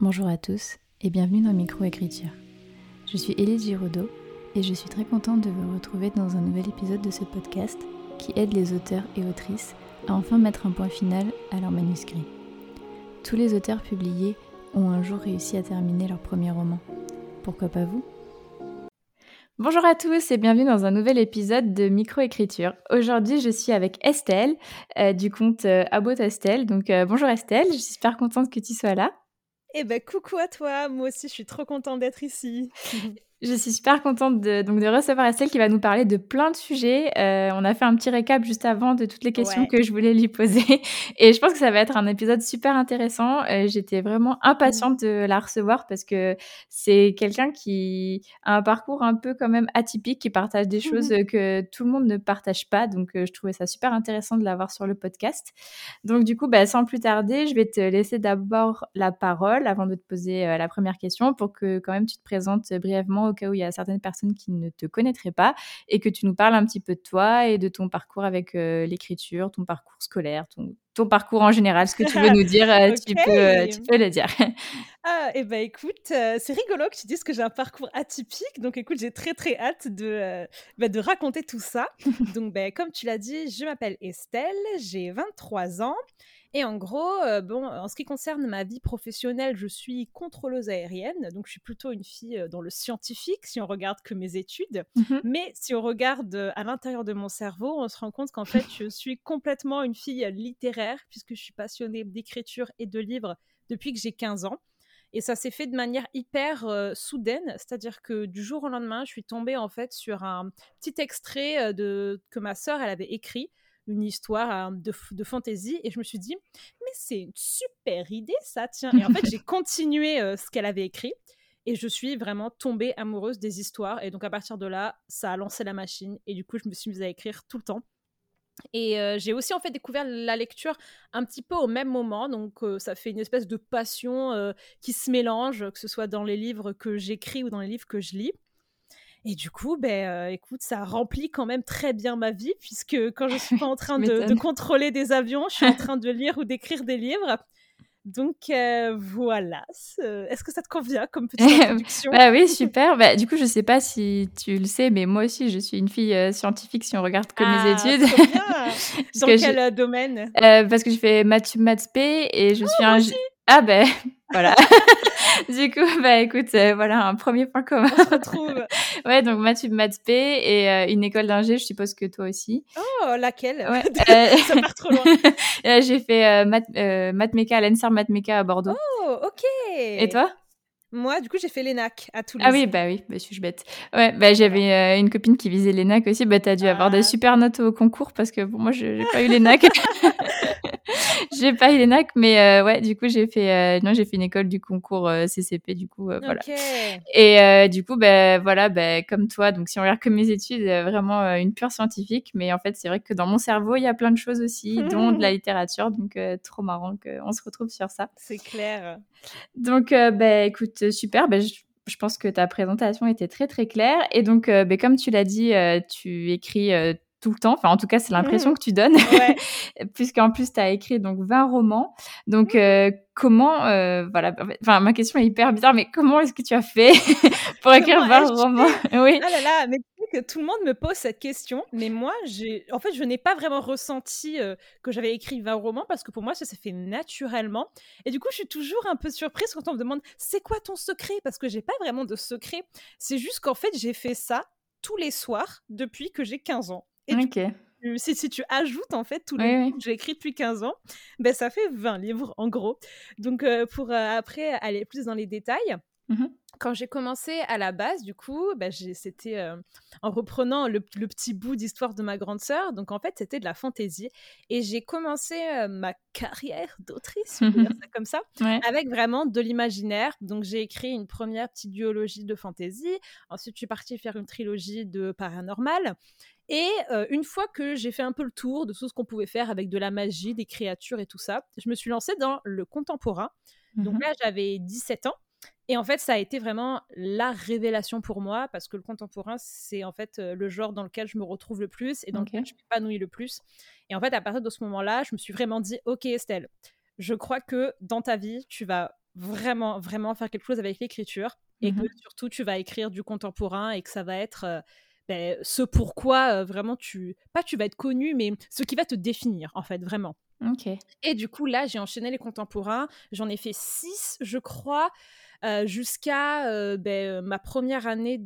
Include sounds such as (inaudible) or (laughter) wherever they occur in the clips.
Bonjour à tous et bienvenue dans Microécriture. Je suis Élise Giraudot et je suis très contente de vous retrouver dans un nouvel épisode de ce podcast qui aide les auteurs et autrices à enfin mettre un point final à leur manuscrit. Tous les auteurs publiés ont un jour réussi à terminer leur premier roman. Pourquoi pas vous? Bonjour à tous et bienvenue dans un nouvel épisode de Microécriture. Aujourd'hui, je suis avec Estelle euh, du compte euh, Estelle. Donc euh, bonjour Estelle, je suis super contente que tu sois là. Eh ben coucou à toi, moi aussi je suis trop contente d'être ici. (laughs) Je suis super contente de, donc, de recevoir Estelle qui va nous parler de plein de sujets. Euh, on a fait un petit récap juste avant de toutes les questions que je voulais lui poser. (laughs) Et je pense que ça va être un épisode super intéressant. Euh, J'étais vraiment impatiente de la recevoir parce que c'est quelqu'un qui a un parcours un peu quand même atypique, qui partage des choses que tout le monde ne partage pas. Donc euh, je trouvais ça super intéressant de l'avoir sur le podcast. Donc du coup, bah, sans plus tarder, je vais te laisser d'abord la parole avant de te poser euh, la première question pour que quand même tu te présentes brièvement au cas où il y a certaines personnes qui ne te connaîtraient pas et que tu nous parles un petit peu de toi et de ton parcours avec euh, l'écriture, ton parcours scolaire, ton, ton, parcours en général, ce que tu veux nous (laughs) dire, euh, tu, peux, euh, tu peux le dire. (laughs) ah, et eh ben écoute, c'est rigolo que tu dises que j'ai un parcours atypique, donc écoute, j'ai très très hâte de, bah, de raconter tout ça. (laughs) donc ben, comme tu l'as dit, je m'appelle Estelle, j'ai 23 ans. Et en gros, euh, bon, en ce qui concerne ma vie professionnelle, je suis contrôleuse aérienne, donc je suis plutôt une fille euh, dans le scientifique si on regarde que mes études. Mmh Mais si on regarde euh, à l'intérieur de mon cerveau, on se rend compte qu'en fait, je suis complètement une fille littéraire puisque je suis passionnée d'écriture et de livres depuis que j'ai 15 ans. Et ça s'est fait de manière hyper soudaine, c'est-à-dire que du jour au lendemain, je suis tombée en fait sur un petit extrait de que ma sœur elle avait écrit une histoire hein, de, de fantasy et je me suis dit mais c'est une super idée ça tiens et en fait j'ai (laughs) continué euh, ce qu'elle avait écrit et je suis vraiment tombée amoureuse des histoires et donc à partir de là ça a lancé la machine et du coup je me suis mise à écrire tout le temps et euh, j'ai aussi en fait découvert la lecture un petit peu au même moment, donc euh, ça fait une espèce de passion qui se mélange, que ce soit dans les livres que j'écris ou dans les livres que je lis. Et du coup, ben, euh, écoute, ça remplit quand même très bien ma vie, puisque quand je suis pas en (laughs) train de, contrôler des avions, je suis en train de lire ou d'écrire des livres. Donc euh, voilà, est-ce que ça te convient comme (laughs) petite introduction? Bah Oui, (laughs) super. Bah, du coup, je sais pas si tu le sais, mais moi aussi, je suis une fille euh, scientifique si on regarde que mes ah, études. Dans quel domaine? Parce que je fais maths, maths P et je oh, suis un... Ah ben (laughs) voilà. (laughs) du coup, bah écoute, euh, voilà un premier point commun. On se retrouve. (laughs) ouais, donc maths maths P et euh, une école d'ingé, je suppose que toi aussi. Oh, laquelle? Ouais, euh, Ça part trop loin. J'ai fait maths, maths méca à l'ENSAR maths méca à Bordeaux. Oh, ok. Et toi? Moi, du coup, j'ai fait l'ENAC à Toulouse. Ah oui, bah oui, bah, suis-je bête. Ouais, bah j'avais une copine qui visait l'ENAC aussi. Bah t'as dû avoir des ah. super notes au concours parce que pour moi, j'ai pas eu l'ENAC. (laughs) j'ai pas eu l'ENAC, mais euh, ouais, du coup, j'ai fait, euh, non, j'ai fait une école du concours euh, CCP, du coup, voilà. Et du coup, ben voilà, ben comme toi, donc si on regarde que mes études, vraiment une pure scientifique, mais en fait, c'est vrai que dans mon cerveau, il y a plein de choses aussi, dont de la (laughs) littérature, donc trop marrant qu'on se retrouve sur ça. C'est clair. Donc, ben écoute, super, ben je pense que ta présentation était très très claire. Et donc, ben, comme tu l'as dit, tu écris tout le temps. Enfin, en tout cas, c'est l'impression mmh. que tu donnes. Ouais. (laughs) Puisqu'en plus, tu as écrit donc 20 romans. Donc, mmh. euh, comment, euh, voilà, enfin, ma question est hyper bizarre, mais comment est-ce que tu as fait (laughs) pour écrire 20 romans? (laughs) Oui. Ah là là, mais que tout le monde me pose cette question, mais moi, j'ai, en fait, je n'ai pas vraiment ressenti euh, que j'avais écrit 20 romans parce que pour moi, ça s'est fait naturellement. Et du coup, je suis toujours un peu surprise quand on me demande c'est quoi ton secret? Parce que j'ai pas vraiment de secret. C'est juste qu'en fait, j'ai fait ça tous les soirs depuis que j'ai 15 ans. Et si, si, tu ajoutes en fait tous les livres que j'ai écrits depuis 15 ans, ben, ça fait 20 livres en gros. Donc euh, pour euh, après aller plus dans les détails, mmh quand j'ai commencé à la base, du coup, ben, c'était euh, en reprenant le, petit bout d'histoire de ma grande sœur. Donc en fait, c'était de la fantaisie. Et j'ai commencé ma carrière d'autrice, (laughs) comme ça, avec vraiment de l'imaginaire. Donc j'ai écrit une première petite duologie de fantaisie. Ensuite, je suis partie faire une trilogie de paranormal. Et une fois que j'ai fait un peu le tour de tout ce qu'on pouvait faire avec de la magie, des créatures et tout ça, je me suis lancée dans le contemporain. Donc mmh là, j'avais 17 ans. Et en fait, ça a été vraiment la révélation pour moi parce que le contemporain, c'est en fait le genre dans lequel je me retrouve le plus et dans lequel je m'épanouis le plus. Et en fait, à partir de ce moment-là, je me suis vraiment dit, OK, Estelle, je crois que dans ta vie, tu vas vraiment, vraiment faire quelque chose avec l'écriture et que Mmh surtout tu vas écrire du contemporain et que ça va être euh, ben, ce pourquoi euh, vraiment tu, pas tu vas être connu, mais ce qui va te définir en fait, vraiment. OK. Et du coup, là, j'ai enchaîné les contemporains. J'en ai fait six, je crois, euh, jusqu'à ben, ma première année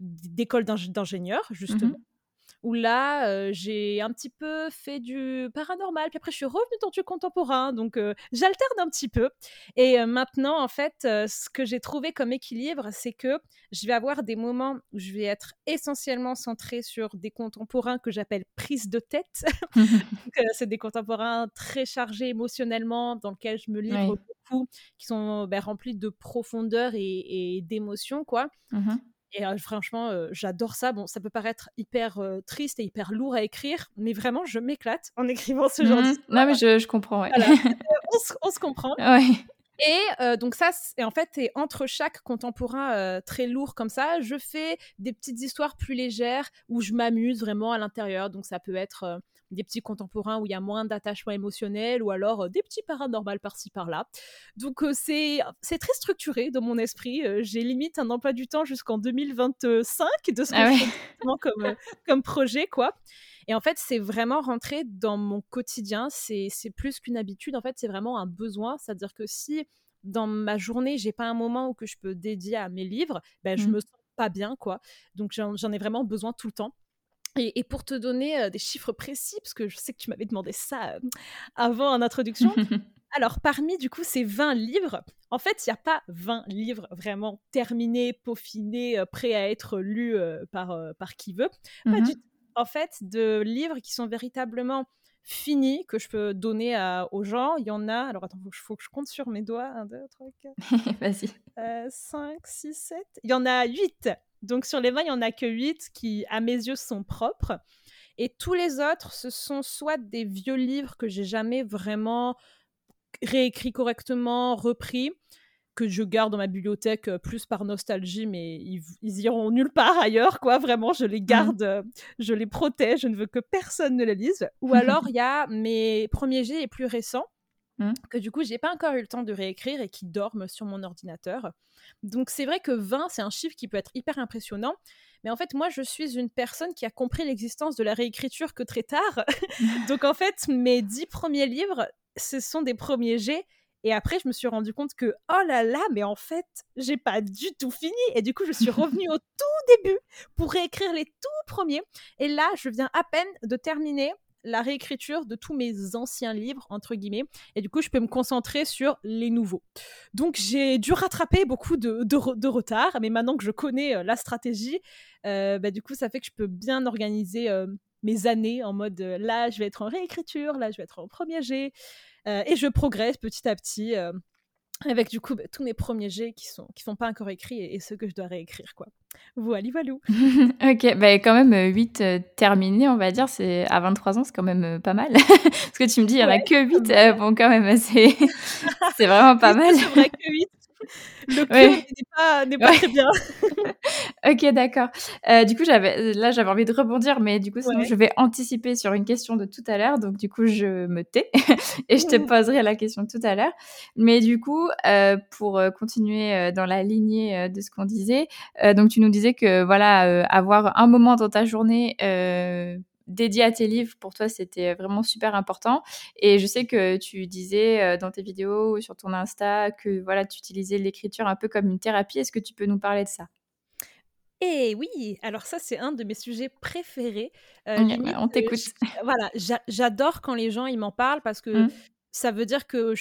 d'école d'ing- d'ingénieur, justement. Mmh où là, euh, j'ai un petit peu fait du paranormal, puis après je suis revenue dans du contemporain, donc euh, j'alterne un petit peu. Et euh, maintenant, en fait, ce que j'ai trouvé comme équilibre, c'est que je vais avoir des moments où je vais être essentiellement centrée sur des contemporains que j'appelle prise de tête. (laughs) (laughs) C'est des contemporains très chargés émotionnellement, dans lesquels je me livre Oui. beaucoup, qui sont ben, remplis de profondeur et, et d'émotion, quoi. Mmh Et euh, franchement, euh, j'adore ça. Bon, ça peut paraître hyper euh, triste et hyper lourd à écrire, mais vraiment, je m'éclate en écrivant ce genre Mmh d'histoire. Non, mais je je comprends, ouais. Voilà, (laughs) on, se, comprend. Ouais. Et donc ça, c'est- en fait, et entre chaque contemporain très lourd comme ça, je fais des petites histoires plus légères où je m'amuse vraiment à l'intérieur. Donc ça peut être des petits contemporains où il y a moins d'attachement émotionnel ou alors euh, des petits paranormales par-ci par-là. Donc euh, c'est c'est très structuré dans mon esprit. Euh, J'ai limite un emploi du temps jusqu'en 2025 de ce que Ah ouais. comme, comme projet, quoi. Et en fait, c'est vraiment rentré dans mon quotidien. C'est c'est plus qu'une habitude. En fait, c'est vraiment un besoin. C'est-à-dire que si dans ma journée, j'ai pas un moment où que je peux dédier à mes livres, ben, je Mmh. me sens pas bien, quoi. Donc, j'en ai vraiment besoin tout le temps. Et, et pour te donner euh, des chiffres précis, parce que je sais que tu m'avais demandé ça euh, avant en introduction, (laughs) alors, parmi du coup ces 20 livres, en fait, il n'y a pas 20 livres vraiment terminés, peaufinés, euh, prêts à être lus par, par qui veut. Pas Mmh du tout. En fait, de livres qui sont véritablement finis, que je peux donner à- aux gens, il y en a. Alors, attends, il faut, que je compte sur mes doigts. 1, 2, 3, 4, Vas-y. 5, 6, 7. Il y en a 8. Donc, sur les 20, il n'y en a que 8 qui, à mes yeux, sont propres. Et tous les autres, ce sont soit des vieux livres que j'ai jamais vraiment réécrits correctement, repris, que je garde dans ma bibliothèque euh, plus par nostalgie, mais ils, ils iront nulle part ailleurs, quoi. Vraiment, je les garde, euh, je les protège, je ne veux que personne ne les lise. Ou (laughs) alors, il y a mes premiers jets les plus récents, Mm. que du coup, j'ai pas encore eu le temps de réécrire et qui dorment sur mon ordinateur. Donc, c'est vrai que 20, c'est un chiffre qui peut être hyper impressionnant. Mais en fait, moi, je suis une personne qui a compris l'existence de la réécriture que très tard. (laughs) Donc, en fait, mes dix premiers livres, ce sont des premiers jets. Et après, je me suis rendu compte que, oh là là, mais en fait, j'ai pas du tout fini. Et du coup, je suis (laughs) revenue au tout début pour réécrire les tout premiers. Et là, je viens à peine de terminer la réécriture de tous mes anciens livres, entre guillemets. Et du coup, je peux me concentrer sur les nouveaux. Donc, j'ai dû rattraper beaucoup de, de re- de retard. Mais maintenant que je connais euh, la stratégie, euh, bah, du coup, ça fait que je peux bien organiser euh, mes années en mode là, je vais être en réécriture, là, je vais être en premier. Euh, et je progresse petit à petit avec du coup bah, tous mes premiers jets qui sont qui sont pas encore écrits et, et ceux que je dois réécrire quoi. Voilà, voilou. (laughs) OK, bah, quand même, heu, 8, heu, terminés, on va dire, c'est à 23 ans, c'est quand même, heu, pas mal. (laughs) Parce que tu me dis: «Il y en a que 8», quand même. heu, bon, quand même, (laughs) c'est c'est vraiment pas mal. c'est vrai que 8. Le Ouais. n'est pas, n'est pas Ouais. très bien. (laughs) OK, d'accord. Heu, du coup, j'avais là, j'avais envie de rebondir, mais du coup, sinon, Ouais. je vais anticiper sur une question de tout à l'heure. Donc du coup, je me tais (laughs) et je te Mmh. poserai la question tout à l'heure. Mais du coup, heu, pour, heu, continuer, heu, dans la lignée, heu, de ce qu'on disait, heu, donc tu nous disais que voilà, avoir un moment dans ta journée, dédié à tes livres, pour toi, c'était vraiment super important et je sais que tu disais, heu, dans tes vidéos ou sur ton Insta que voilà, tu utilisais l'écriture un peu comme une thérapie. Est-ce que tu peux nous parler de ça? Et oui, alors ça, c'est un de mes sujets préférés. Limite, bah, on t'écoute. voilà, j'a j'adore quand les gens, ils m'en parlent parce que Mmh. Ça veut dire que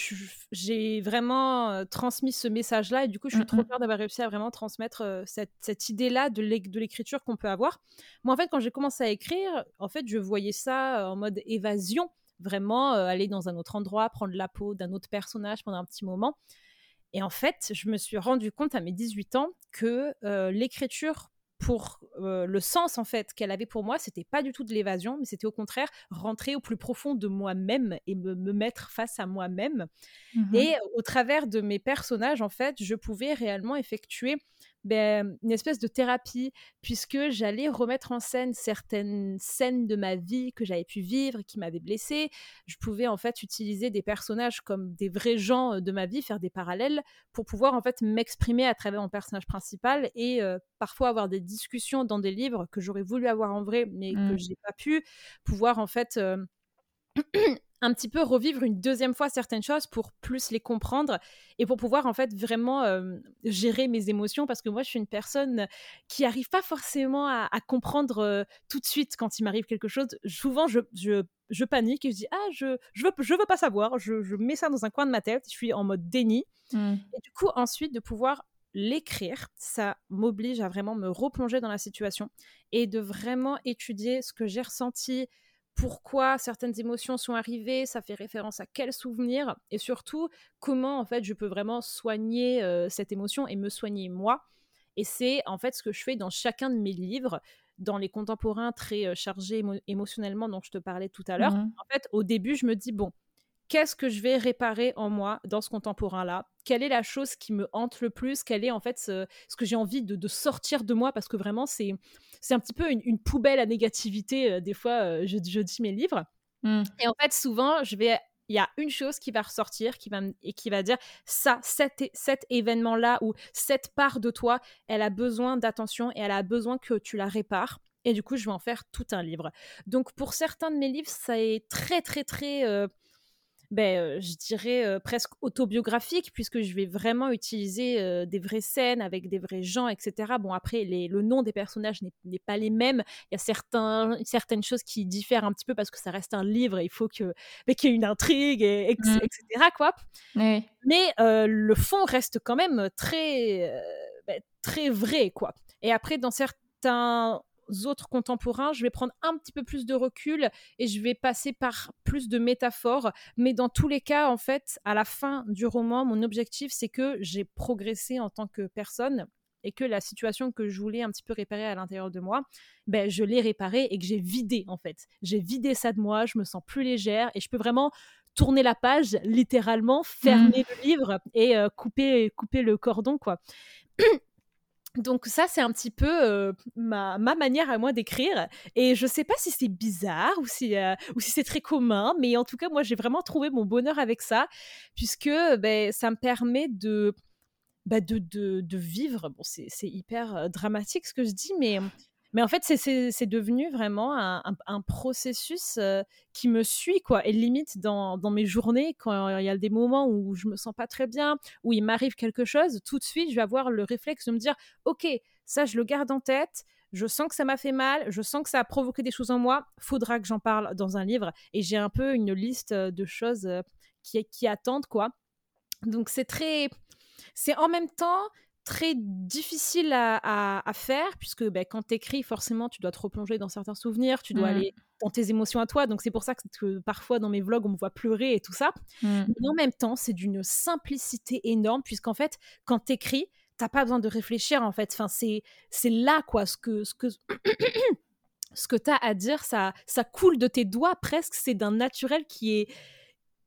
j'ai vraiment, heu, transmis ce message-là et du coup, je Mmh suis trop mh. fière d'avoir réussi à vraiment transmettre, heu, cette cette idée-là de l'éc de l'écriture qu'on peut avoir. Moi, en fait, quand j'ai commencé à écrire, en fait, je voyais ça, heu, en mode évasion, vraiment, aller dans un autre endroit, prendre la peau d'un autre personnage pendant un petit moment et en fait, je me suis rendu compte à mes 18 ans que, l'écriture pour, le sens en fait qu'elle avait pour moi, c'était pas du tout de l'évasion, mais c'était au contraire rentrer au plus profond de moi-même et me me mettre face à moi-même Mmh mh. et au travers de mes personnages, en fait, je pouvais réellement effectuer ben, une espèce de thérapie, puisque j'allais remettre en scène certaines scènes de ma vie que j'avais pu vivre qui m'avaient blessée. Je pouvais en fait utiliser des personnages comme des vrais gens de ma vie, faire des parallèles pour pouvoir en fait m'exprimer à travers mon personnage principal et parfois avoir des discussions dans des livres que j'aurais voulu avoir en vrai mais que que mmh. j'ai pas pu, pouvoir en fait un petit peu revivre une deuxième fois certaines choses pour plus les comprendre et pour pouvoir en fait vraiment gérer mes émotions parce que moi je suis une personne qui arrive pas forcément à, comprendre tout de suite quand il m'arrive quelque chose. Souvent je, je, panique et je dis ah je je veux je veux pas savoir, je, mets ça dans un coin de ma tête, je suis en mode déni mmh. et du coup ensuite de pouvoir l'écrire, ça m'oblige à vraiment me replonger dans la situation et de vraiment étudier ce que j'ai ressenti, pourquoi certaines émotions sont arrivées, ça fait référence à quel souvenir, et surtout comment en fait je peux vraiment soigner euh, cette émotion et me soigner moi. Et c'est en fait ce que je fais dans chacun de mes livres, dans les contemporains très euh, chargés émotionnellement dont je te parlais tout à l'heure. Mmh en fait, au début, je me dis bon, qu'est-ce que je vais réparer en moi dans ce contemporain-là? Quelle est la chose qui me hante le plus? Quel est en fait ce, que j'ai envie de, sortir de moi? Parce que vraiment, c'est, c'est un petit peu une, poubelle à négativité. Euh, des fois, euh, je, dis mes livres. Mmh. Et en fait, souvent, je vais il y a une chose qui va ressortir qui va et qui va dire ça cet, cet événement là ou cette part de toi elle a besoin d'attention et elle a besoin que tu la répares et du coup je vais en faire tout un livre donc pour certains de mes livres ça est très très très euh, ben, je dirais presque autobiographique, puisque je vais vraiment utiliser des vraies scènes avec des vrais gens, etc. Bon, après, les, le nom des personnages n'est pas les mêmes. Il y a certains, certaines choses qui diffèrent un petit peu parce que ça reste un livre et il faut (laughs) qu'il y ait une intrigue, et, etc. Mmh. Quoi. Mais le fond reste quand même très, ben, très vrai. Quoi. Et après, dans certains autres contemporains, je vais prendre un petit peu plus de recul et je vais passer par plus de métaphores. Mais dans tous les cas, en fait, à la fin du roman, mon objectif, c'est que j'ai progressé en tant que personne et que la situation que je voulais un petit peu réparer à l'intérieur de moi, ben, je l'ai réparée et que j'ai vidé, en fait. J'ai vidé ça de moi, je me sens plus légère et je peux vraiment tourner la page, littéralement, fermer mmh. le livre et euh, couper, couper le cordon, quoi. (clears throat) Donc ça, c'est un petit peu euh, ma, manière à moi d'écrire. Et je sais pas si c'est bizarre ou si, euh, si c'est très commun, mais en tout cas, moi, j'ai vraiment trouvé mon bonheur avec ça, puisque ben, ça me permet de, bah, de, de, vivre. Bon, c'est hyper euh, dramatique ce que je dis, mais mais en fait, c'est devenu vraiment un, processus qui me suit, quoi. Et limite, dans, mes journées, quand il y a des moments où je me sens pas très bien, où il m'arrive quelque chose, tout de suite, je vais avoir le réflexe de me dire, OK, ça, je le garde en tête. Je sens que ça m'a fait mal, je sens que ça a provoqué des choses en moi. Faudra que j'en parle dans un livre. Et j'ai un peu une liste de choses qui, qui attendent, quoi. Donc c'est très, c'est en même temps très difficile à, faire, puisque ben, quand tu écris, forcément, tu dois te replonger dans certains souvenirs, tu dois mmh. aller dans tes émotions à toi. Donc, c'est pour ça que, parfois, dans mes vlogs, on me voit pleurer et tout ça. Mmh. Mais en même temps, c'est d'une simplicité énorme, puisqu'en fait, quand tu écris, t'as pas besoin de réfléchir, en fait. Enfin, c'est, c'est là, quoi, ce que... Ce que (coughs) ce que tu as à dire, ça, ça coule de tes doigts presque, c'est d'un naturel qui est,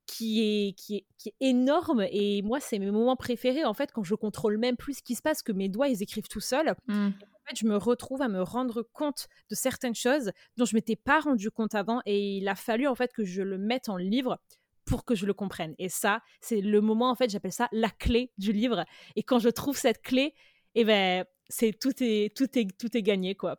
qui est, qui est, qui est énorme. Et moi, c'est mes moments préférés, en fait, quand je contrôle même plus ce qui se passe, que mes doigts, ils écrivent tout seuls. Mmh. En fait, je me retrouve à me rendre compte de certaines choses dont je m'étais pas rendu compte avant. Et il a fallu, en fait, que je le mette en livre pour que je le comprenne. Et ça, c'est le moment, en fait, j'appelle ça la clé du livre. Et quand je trouve cette clé, et eh ben, c'est tout est, tout est, tout est gagné, quoi.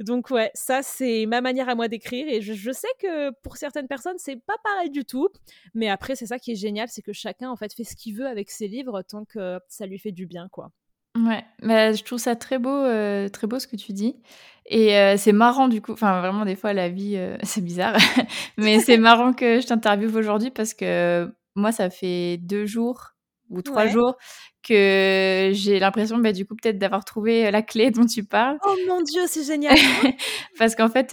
Donc ouais, ça c'est ma manière à moi d'écrire et je, sais que pour certaines personnes c'est pas pareil du tout, mais après c'est ça qui est génial, c'est que chacun en fait fait ce qu'il veut avec ses livres tant que ça lui fait du bien quoi. Ouais, mais je trouve ça très beau, euh, très beau ce que tu dis. Et euh, c'est marrant du coup, enfin vraiment des fois la vie, euh, (laughs) c'est bizarre, mais c'est (laughs) marrant que je t'interviewe aujourd'hui parce que moi ça fait deux jours ou trois jours que j'ai l'impression bah, du coup peut-être d'avoir trouvé la clé (laughs) dont tu parles. Oh mon dieu, c'est (laughs) génial. Parce qu'en fait,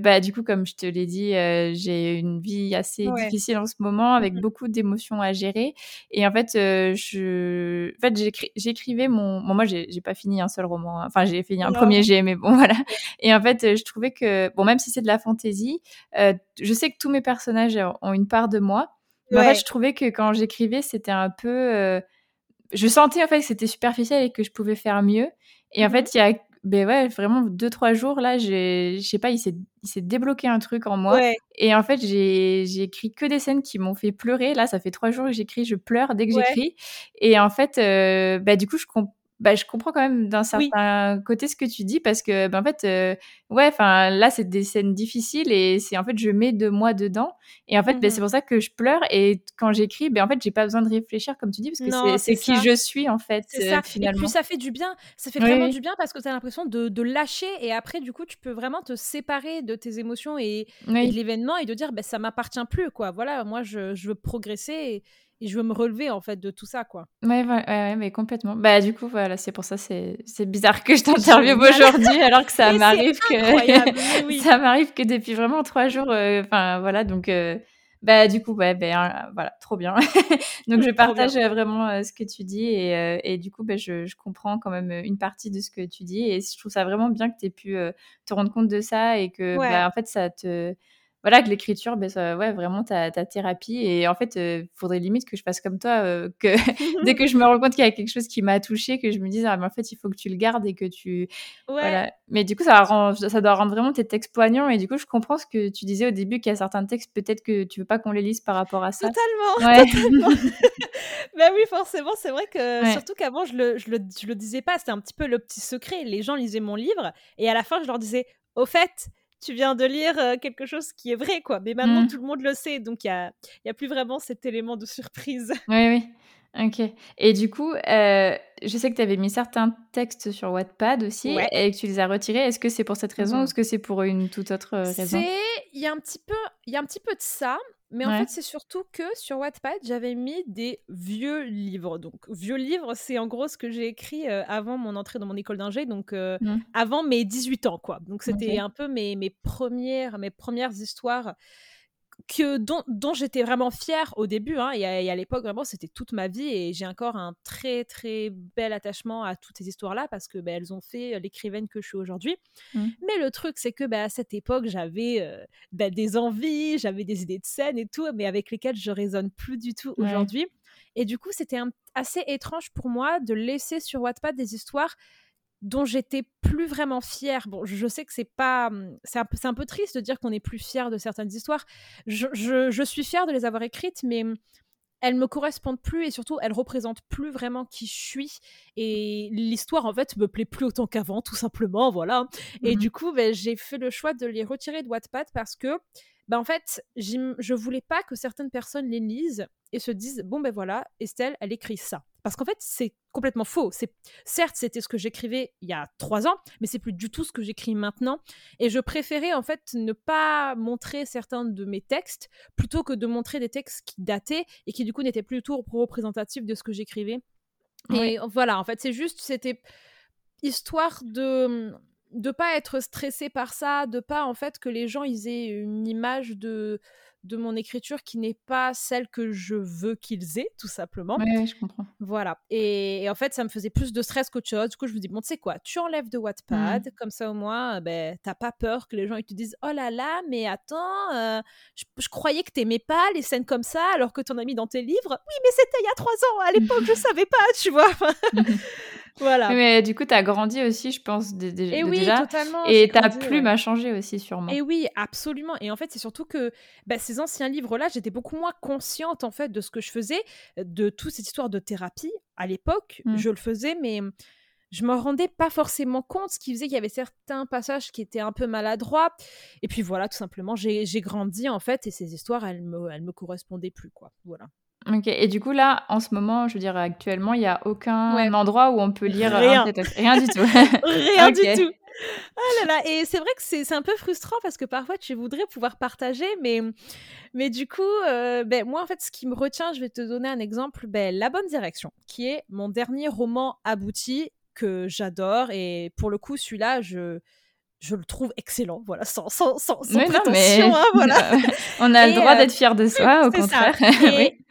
bah, du coup, comme je te l'ai dit, j'ai une vie assez difficile en ce moment avec mmh beaucoup d'émotions à gérer. Et en fait, je, en fait, j'écrivais mon, bon, moi, j'ai pas fini un seul roman. Hein. Enfin, j'ai fini un premier G, mais bon, (laughs) voilà. Et en fait, je trouvais que, bon, même si c'est de la fantaisie, je sais que tous mes personnages ont une part de moi. En fait, je trouvais que quand j'écrivais, c'était un peu je sentais en fait que c'était superficiel et que je pouvais faire mieux. Et en mmh fait, il y a ben ouais, vraiment deux trois jours là, je sais pas, il s'est il s'est débloqué un truc en moi. Et en fait, j'ai j'ai écrit que des scènes qui m'ont fait pleurer. Là, ça fait trois jours que j'écris, je pleure dès que j'écris. Et en fait, euh, bah du coup, je comprends bah, je comprends quand même d'un certain côté ce que tu dis parce que, ben, en fait, euh, ouais, enfin, là, c'est des scènes difficiles et c'est en fait, je mets de moi dedans. Et en fait, ben, c'est pour ça que je pleure. Et quand j'écris, ben, en fait, j'ai pas besoin de réfléchir, comme tu dis, parce que c'est qui je suis, en fait, euh, finalement. Et puis, ça fait du bien. Ça fait vraiment du bien parce que tu as l'impression de, de, lâcher. Et après, du coup, tu peux vraiment te séparer de tes émotions et, et de l'événement et de dire, ben, ça m'appartient plus, quoi. Voilà, moi, je, je veux progresser. Et, et je veux me relever en fait de tout ça quoi. Ouais, ouais, ouais, mais complètement. Bah du coup voilà, c'est pour ça c'est c'est bizarre que je t'interviewe aujourd'hui alors que ça (laughs) m'arrive que (laughs) ça m'arrive que depuis vraiment trois jours. Euh, enfin voilà donc. Euh, bah du coup ouais ben voilà trop bien (laughs) donc je partage vraiment euh, ce que tu dis et, et du coup ben, je, je, comprends quand même une partie de ce que tu dis et je trouve ça vraiment bien que tu aies pu te rendre compte de ça et que bah, en fait ça te voilà, que l'écriture, ben, ça, ouais, vraiment ta, ta thérapie. Et en fait, il euh, faudrait limite que je fasse comme toi, euh, que (laughs) dès que je me rends compte qu'il y a quelque chose qui m'a touché, que je me dise, ah, mais en fait, il faut que tu le gardes et que tu. Voilà. Mais du coup, ça, rend, ça doit rendre vraiment tes textes poignants. Et du coup, je comprends ce que tu disais au début, qu'il y a certains textes, peut-être que tu veux pas qu'on les lise par rapport à ça. Totalement. Ouais. totalement. (laughs) (laughs) ben oui, forcément, c'est vrai que, surtout qu'avant, je le, je, le, je le disais pas. C'était un petit peu le petit secret. Les gens lisaient mon livre. Et à la fin, je leur disais, au fait, tu viens de lire quelque chose qui est vrai, quoi. Mais maintenant, mmh. tout le monde le sait, donc il n'y a, y a plus vraiment cet élément de surprise. (laughs) Oui, oui. Ok. Et du coup, je sais que tu avais mis certains textes sur Wattpad aussi et que tu les as retirés. Est-ce que c'est pour cette raison ou mmh. est-ce que c'est pour une toute autre raison? Il y a un petit peu, il y a un petit peu de ça. Mais en fait, c'est surtout que sur Wattpad, j'avais mis des vieux livres. Donc, vieux livres, c'est en gros ce que j'ai écrit avant mon entrée dans mon école d'ingé, donc mmh. avant mes 18 ans, quoi. Donc, c'était un peu mes, mes, premières, mes premières histoires que dont, dont j'étais vraiment fière au début hein, et à, l'époque vraiment c'était toute ma vie et j'ai encore un très très bel attachement à toutes ces histoires là parce que bah, elles ont fait l'écrivaine que je suis aujourd'hui. Mmh. mais le truc c'est que bah, à cette époque j'avais euh, bah, des envies j'avais des idées de scène et tout mais avec lesquelles je résonne plus du tout aujourd'hui. Et du coup c'était assez étrange pour moi de laisser sur Wattpad des histoires dont j'étais plus vraiment fière. Bon, je sais que c'est pas, mmh, c'est un, un, peu triste de dire qu'on est plus fier de certaines histoires. Je, je, suis fière de les avoir écrites, mais mmh, elles me correspondent plus et surtout elles représentent plus vraiment qui je suis et l'histoire en fait me plaît plus autant qu'avant tout simplement voilà et mmh du coup ben, j'ai fait le choix de les retirer de Wattpad parce que ben, en fait je voulais pas que certaines personnes les lisent et se disent bon ben voilà Estelle elle écrit ça parce qu'en fait, c'est complètement faux. C'est certes, c'était ce que j'écrivais il y a trois ans, mais c'est plus du tout ce que j'écris maintenant. Et je préférais en fait ne pas montrer certains de mes textes plutôt que de montrer des textes qui dataient et qui du coup n'étaient plus du tout représentatifs de ce que j'écrivais. Et voilà, en fait, c'est juste, c'était histoire de de pas être stressé par ça, de pas en fait que les gens ils aient une image de de mon écriture qui n'est pas celle que je veux qu'ils aient, tout simplement. Oui, je comprends. Voilà. Et, en fait, ça me faisait plus de stress qu'autre chose. Du coup, je me dis, bon, tu sais quoi, tu enlèves de Wattpad, mmh. comme ça au moins, ben, t'as pas peur que les gens ils te disent, oh là là, mais attends, euh, je, croyais que t'aimais pas les scènes comme ça, alors que t'en as mis dans tes livres. Oui, mais c'était il y a trois ans, à l'époque, je savais pas, tu vois. (laughs) voilà. Mais du coup, tu as grandi aussi, je pense, déjà. Et oui, totalement. Et ta plume a changé aussi, sûrement. Et oui, absolument. Et en fait, c'est surtout que bah, ces anciens livres-là, j'étais beaucoup moins consciente, en fait, de ce que je faisais, de toute cette histoire de thérapie. À l'époque, mmh. je le faisais, mais je me rendais pas forcément compte, ce qui faisait qu'il y avait certains passages qui étaient un peu maladroits. Et puis voilà, tout simplement, j'ai grandi, en fait, et ces histoires, elles me, elles me correspondaient plus, quoi. Voilà. Ok, et du coup là, en ce moment, je veux dire actuellement, il n'y a aucun endroit où on peut lire rien, rien du tout. (laughs) rien du tout. Oh là là, et c'est vrai que c'est un peu frustrant parce que parfois tu voudrais pouvoir partager, mais, mais du coup, euh, ben, moi en fait, ce qui me retient, je vais te donner un exemple, ben, La Bonne Direction, qui est mon dernier roman abouti que j'adore, et pour le coup, celui-là, je, je le trouve excellent, voilà, sans, sans, sans, prétention, hein, voilà. (laughs) On a le droit euh, d'être fier de soi, au contraire. (laughs) oui.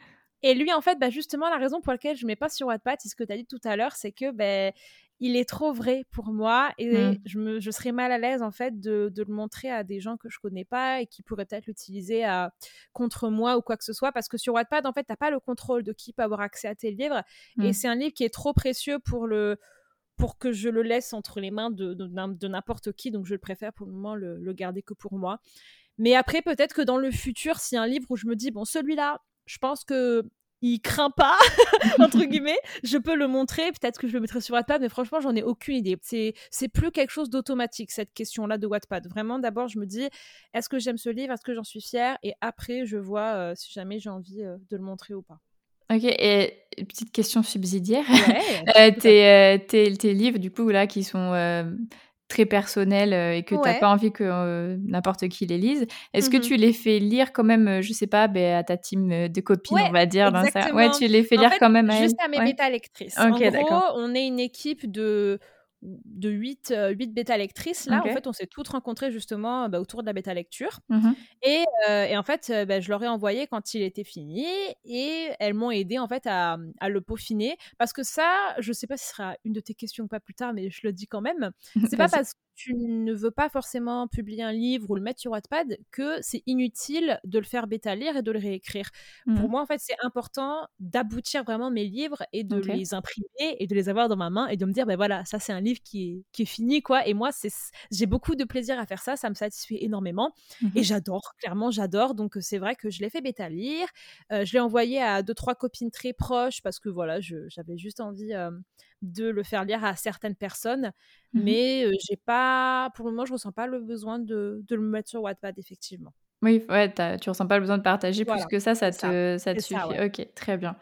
Et lui, en fait, bah, justement, la raison pour laquelle je ne mets pas sur Wattpad, c'est ce que tu as dit tout à l'heure, c'est que ben, il est trop vrai pour moi et Mmh. je, me, je serais mal à l'aise en fait de, de le montrer à des gens que je connais pas et qui pourraient peut-être l'utiliser à- contre moi ou quoi que ce soit parce que sur Wattpad en fait t'as pas le contrôle de qui peut avoir accès à tes livres et Mmh. c'est un livre qui est trop précieux pour le pour que je le laisse entre les mains de, de, n'im- de n'importe qui donc je le préfère pour le moment le, le garder que pour moi mais après peut-être que dans le futur s'il y a un livre où je me dis bon celui-là je pense que il craint pas (laughs) entre guillemets, je peux le montrer. Peut-être que je le mettrai sur Wattpad, mais franchement, j'en ai aucune idée. C'est, c'est plus quelque chose d'automatique, cette question-là de Wattpad. Vraiment, d'abord, je me dis, est-ce que j'aime ce livre? Est-ce que j'en suis fière? Et après, je vois euh, si jamais j'ai envie euh, de le montrer ou pas. OK et petite question subsidiaire. Ouais, (laughs) à tes, tes tes livres du coup là qui sont, très personnels, heu, et que tu Ouais. pas envie que, heu, n'importe qui les lise, est-ce que Mhm. tu les fais lire quand même, heu, je sais pas, beh, à ta team, de copines, Ouais, on va dire dans ça ouais, tu les fais En lire fait, quand même à juste à mes bêta lectrices. OK, En d'accord. gros, on est une équipe de de 8, heu, 8 bêta lectrices. Là, en fait, on s'est toutes rencontrées justement, bah, autour de la bêta lecture. Mmh mh. Et, heu, et en fait, heu, bah, je leur ai envoyé quand il était fini et elles m'ont aidé en fait à, à le peaufiner. Parce que ça, je sais pas si ce sera une de tes questions ou pas plus tard, mais je le dis quand même. C'est (laughs) pas parce que tu ne veux pas forcément publier un livre ou le mettre sur Wattpad que c'est inutile de le faire bêta lire et de le réécrire. Mmh Pour mh. moi, en fait, c'est important d'aboutir vraiment mes livres et de les imprimer et de les avoir dans ma main et de me dire, ben voilà, ça c'est un livre qui est, qui est fini, quoi. Et moi, c'est, j'ai beaucoup de plaisir à faire ça, ça me satisfait énormément. Mmh Et mh. j'adore, clairement, j'adore. Donc, euh, c'est vrai que je l'ai fait bêta lire. Euh, je l'ai envoyé à deux, trois copines très proches parce que voilà, j'avais juste envie euh, de le faire lire à certaines personnes. Mmh mh. Mais j'ai pas, pour le moment, je ressens pas le besoin de, de le mettre sur Wattpad, effectivement. Oui, ouais, tu ressens pas le besoin de partager plus que ça, ça te ça te ça, suffit. ouais. OK, très bien.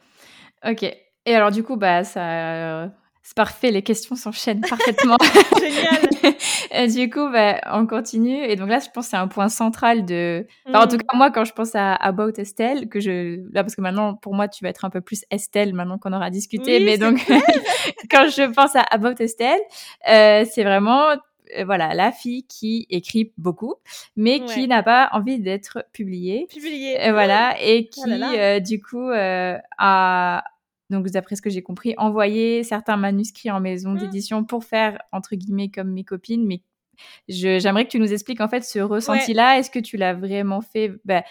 OK et alors du coup, bah, ça c'est parfait, les questions s'enchaînent parfaitement. (laughs) Génial. (laughs) Et du coup, bah, on continue et donc là, je pense que c'est un point central de enfin, en tout Mm. cas, moi, quand je pense à About Estelle, que je là, parce que maintenant, pour moi, tu vas être un peu plus Estelle maintenant qu'on aura discuté, Oui, mais donc (laughs) quand je pense à About Estelle, heu, c'est vraiment, heu, voilà, la fille qui écrit beaucoup, mais qui n'a pas envie d'être publiée. Publié. Et voilà et Oh là qui, là. heu, du coup, heu, a donc d'après ce que j'ai compris, envoyé certains manuscrits en maison Mm. d'édition pour faire entre guillemets «comme mes copines», mais j'aimerais que tu nous expliques en fait ce Ouais. ressenti-là. Est-ce que tu l'as vraiment fait? Bah,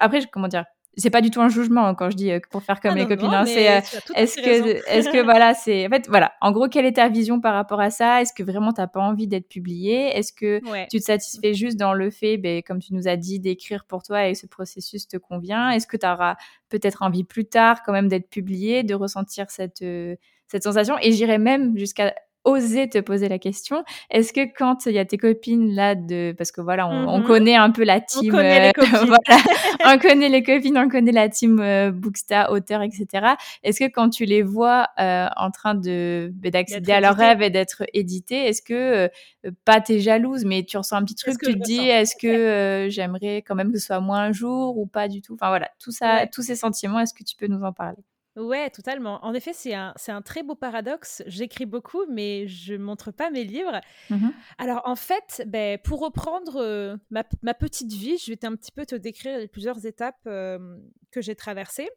après, comment dire? C'est pas du tout un jugement hein, quand je dis, heu, pour faire comme Ah les non, copines, hein. C'est, à est-ce que est-ce que voilà, c'est en fait, voilà, en gros, quelle est ta vision par rapport à ça? Est-ce que vraiment tu as pas envie d'être publiée? Est-ce que Ouais. tu te satisfais juste dans le fait, beh, comme tu nous as dit, d'écrire pour toi et ce processus te convient? Est-ce que tu auras peut-être envie plus tard quand même d'être publiée, de ressentir cette, heu, cette sensation? Et j'irais même jusqu'à oser te poser la question, est-ce que quand il y a tes copines là de parce que voilà, on on Mhm. connaît un peu la On team, connaît les heu, (laughs) copines. voilà, (laughs) on connaît les copines, on connaît la team, heu, Bookstar, auteur et cetera. Est-ce que quand tu les vois, heu, en train de, beh, d'accéder à leurs édité. rêves et d'être édités, est-ce que, heu, pas tu es jalouse, mais tu ressens un petit truc, tu te dis. «Est-ce que, heu, j'aimerais quand même que ce soit moins un jour ou pas du tout?» enfin voilà, tout ça, Ouais. tous ces sentiments, est-ce que tu peux nous en parler? Ouais, totalement. En effet, c'est un, c'est un très beau paradoxe. J'écris beaucoup, mais je montre pas mes livres. Mmh mh. Alors, en fait, ben, pour reprendre euh, ma, ma petite vie, je vais un petit peu te décrire les plusieurs étapes euh, que j'ai traversées.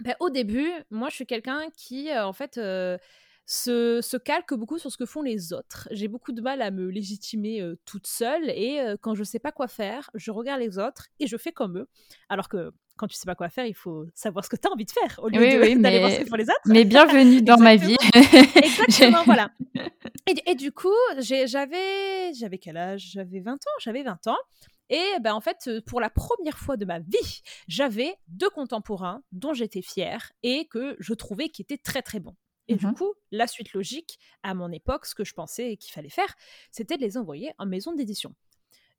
Ben, au début, moi, je suis quelqu'un qui, euh, en fait, euh, se, se calque beaucoup sur ce que font les autres. J'ai beaucoup de mal à me légitimer euh, toute seule et euh, quand je sais pas quoi faire, je regarde les autres et je fais comme eux. Alors que quand tu sais pas quoi faire, il faut savoir ce que tu as envie de faire au lieu Oui, de- oui, (laughs) d'aller voir ce mais que font les autres. mais bienvenue dans ma vie. (laughs) Exactement, (laughs) voilà. Et, et du coup, j'avais j'avais quel âge? J'avais 20 ans, j'avais 20 ans. Et ben, en fait, pour la première fois de ma vie, j'avais deux contemporains dont j'étais fière et que je trouvais qui étaient très très bons. Et du Mmh mh. coup, la suite logique, à mon époque, ce que je pensais qu'il fallait faire, c'était de les envoyer en maison d'édition.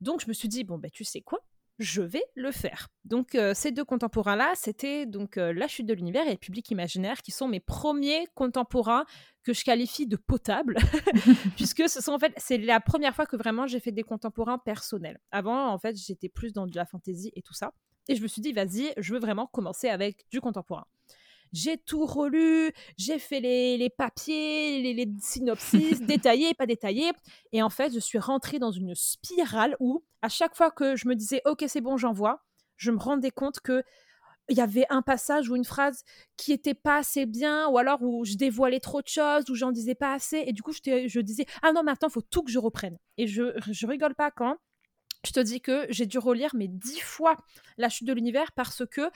Donc je me suis dit, bon, ben, tu sais quoi? Je vais le faire. Donc euh, ces deux contemporains-là, c'était donc euh, La chute de l'univers et Le public imaginaire, qui sont mes premiers contemporains que je qualifie de potables, (laughs) (laughs) puisque ce sont en fait c'est la première fois que vraiment j'ai fait des contemporains personnels. Avant, en fait, j'étais plus dans de la fantaisie et tout ça, et je me suis dit vas-y, je veux vraiment commencer avec du contemporain. J'ai tout relu, j'ai fait les, les papiers, les, les synopsis, (laughs) détaillés, pas détaillés. Et en fait, je suis rentrée dans une spirale où, à chaque fois que je me disais, OK, c'est bon, j'envoie, je me rendais compte que il y avait un passage ou une phrase qui était pas assez bien, ou alors où je dévoilais trop de choses, où j'en disais pas assez, et du coup, je, je disais Ah non, mais attends, faut tout que je reprenne. Et je, je rigole pas quand je te dis que j'ai dû relire mais dix fois La chute de l'univers parce que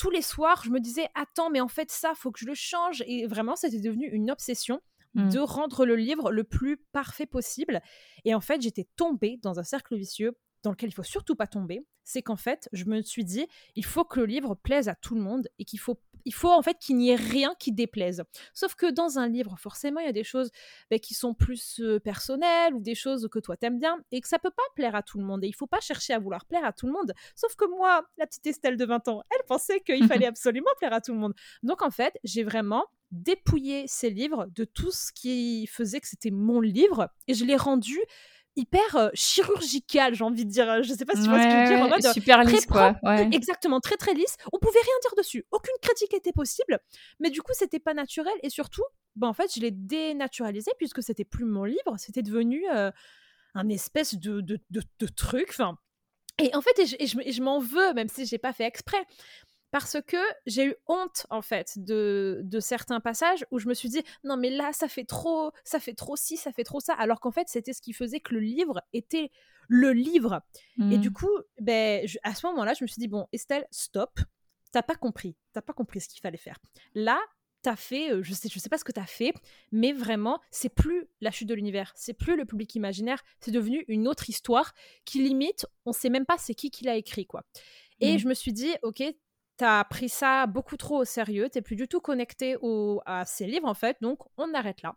tous les soirs, je me disais Attends, mais en fait, ça, faut que je le change. Et vraiment, c'était devenu une obsession. Mmh. de rendre le livre le plus parfait possible. Et en fait, j'étais tombée dans un cercle vicieux dans lequel il faut surtout pas tomber, c'est qu'en fait, je me suis dit, il faut que le livre plaise à tout le monde et qu'il faut, il faut en fait qu'il n'y ait rien qui déplaise. Sauf que dans un livre, forcément, il y a des choses bah, qui sont plus euh, personnelles ou des choses que toi t'aimes bien et que ça peut pas plaire à tout le monde. Et il faut pas chercher à vouloir plaire à tout le monde. Sauf que moi, la petite Estelle de 20 ans, elle pensait qu'il fallait (laughs) absolument plaire à tout le monde. Donc en fait, j'ai vraiment dépouillé ces livres de tout ce qui faisait que c'était mon livre et je l'ai rendu hyper euh, chirurgical, j'ai envie de dire. Euh, je sais pas si tu vois ce que je veux dire. En mode, super lisse, quoi. Exactement, très très lisse. On pouvait rien dire dessus. Aucune critique était possible. Mais du coup, c'était pas naturel. Et surtout, bah, en fait, je l'ai dénaturalisé puisque c'était plus mon livre. C'était devenu euh, un espèce de, de, de, truc. Enfin. Et en fait, et je, je m'en veux, même si j'ai pas fait exprès parce que j'ai eu honte en fait de, certains passages où je me suis dit non mais là ça fait trop ça fait trop ci ça fait trop ça alors qu'en fait c'était ce qui faisait que le livre était le livre et du mmh. coup ben à ce moment-là je me suis dit bon Estelle stop t'as pas compris t'as pas compris ce qu'il fallait faire là t'as fait, euh, je sais, je sais pas ce que t'as fait, mais vraiment, c'est plus la chute de l'univers, c'est plus le public imaginaire, c'est devenu une autre histoire qui limite, on sait même pas c'est qui qui l'a écrit, quoi. Et mmh. je me suis dit, ok, t'as pris ça beaucoup trop au sérieux, t'es plus du tout connecté au, à ces livres en fait, donc on arrête là.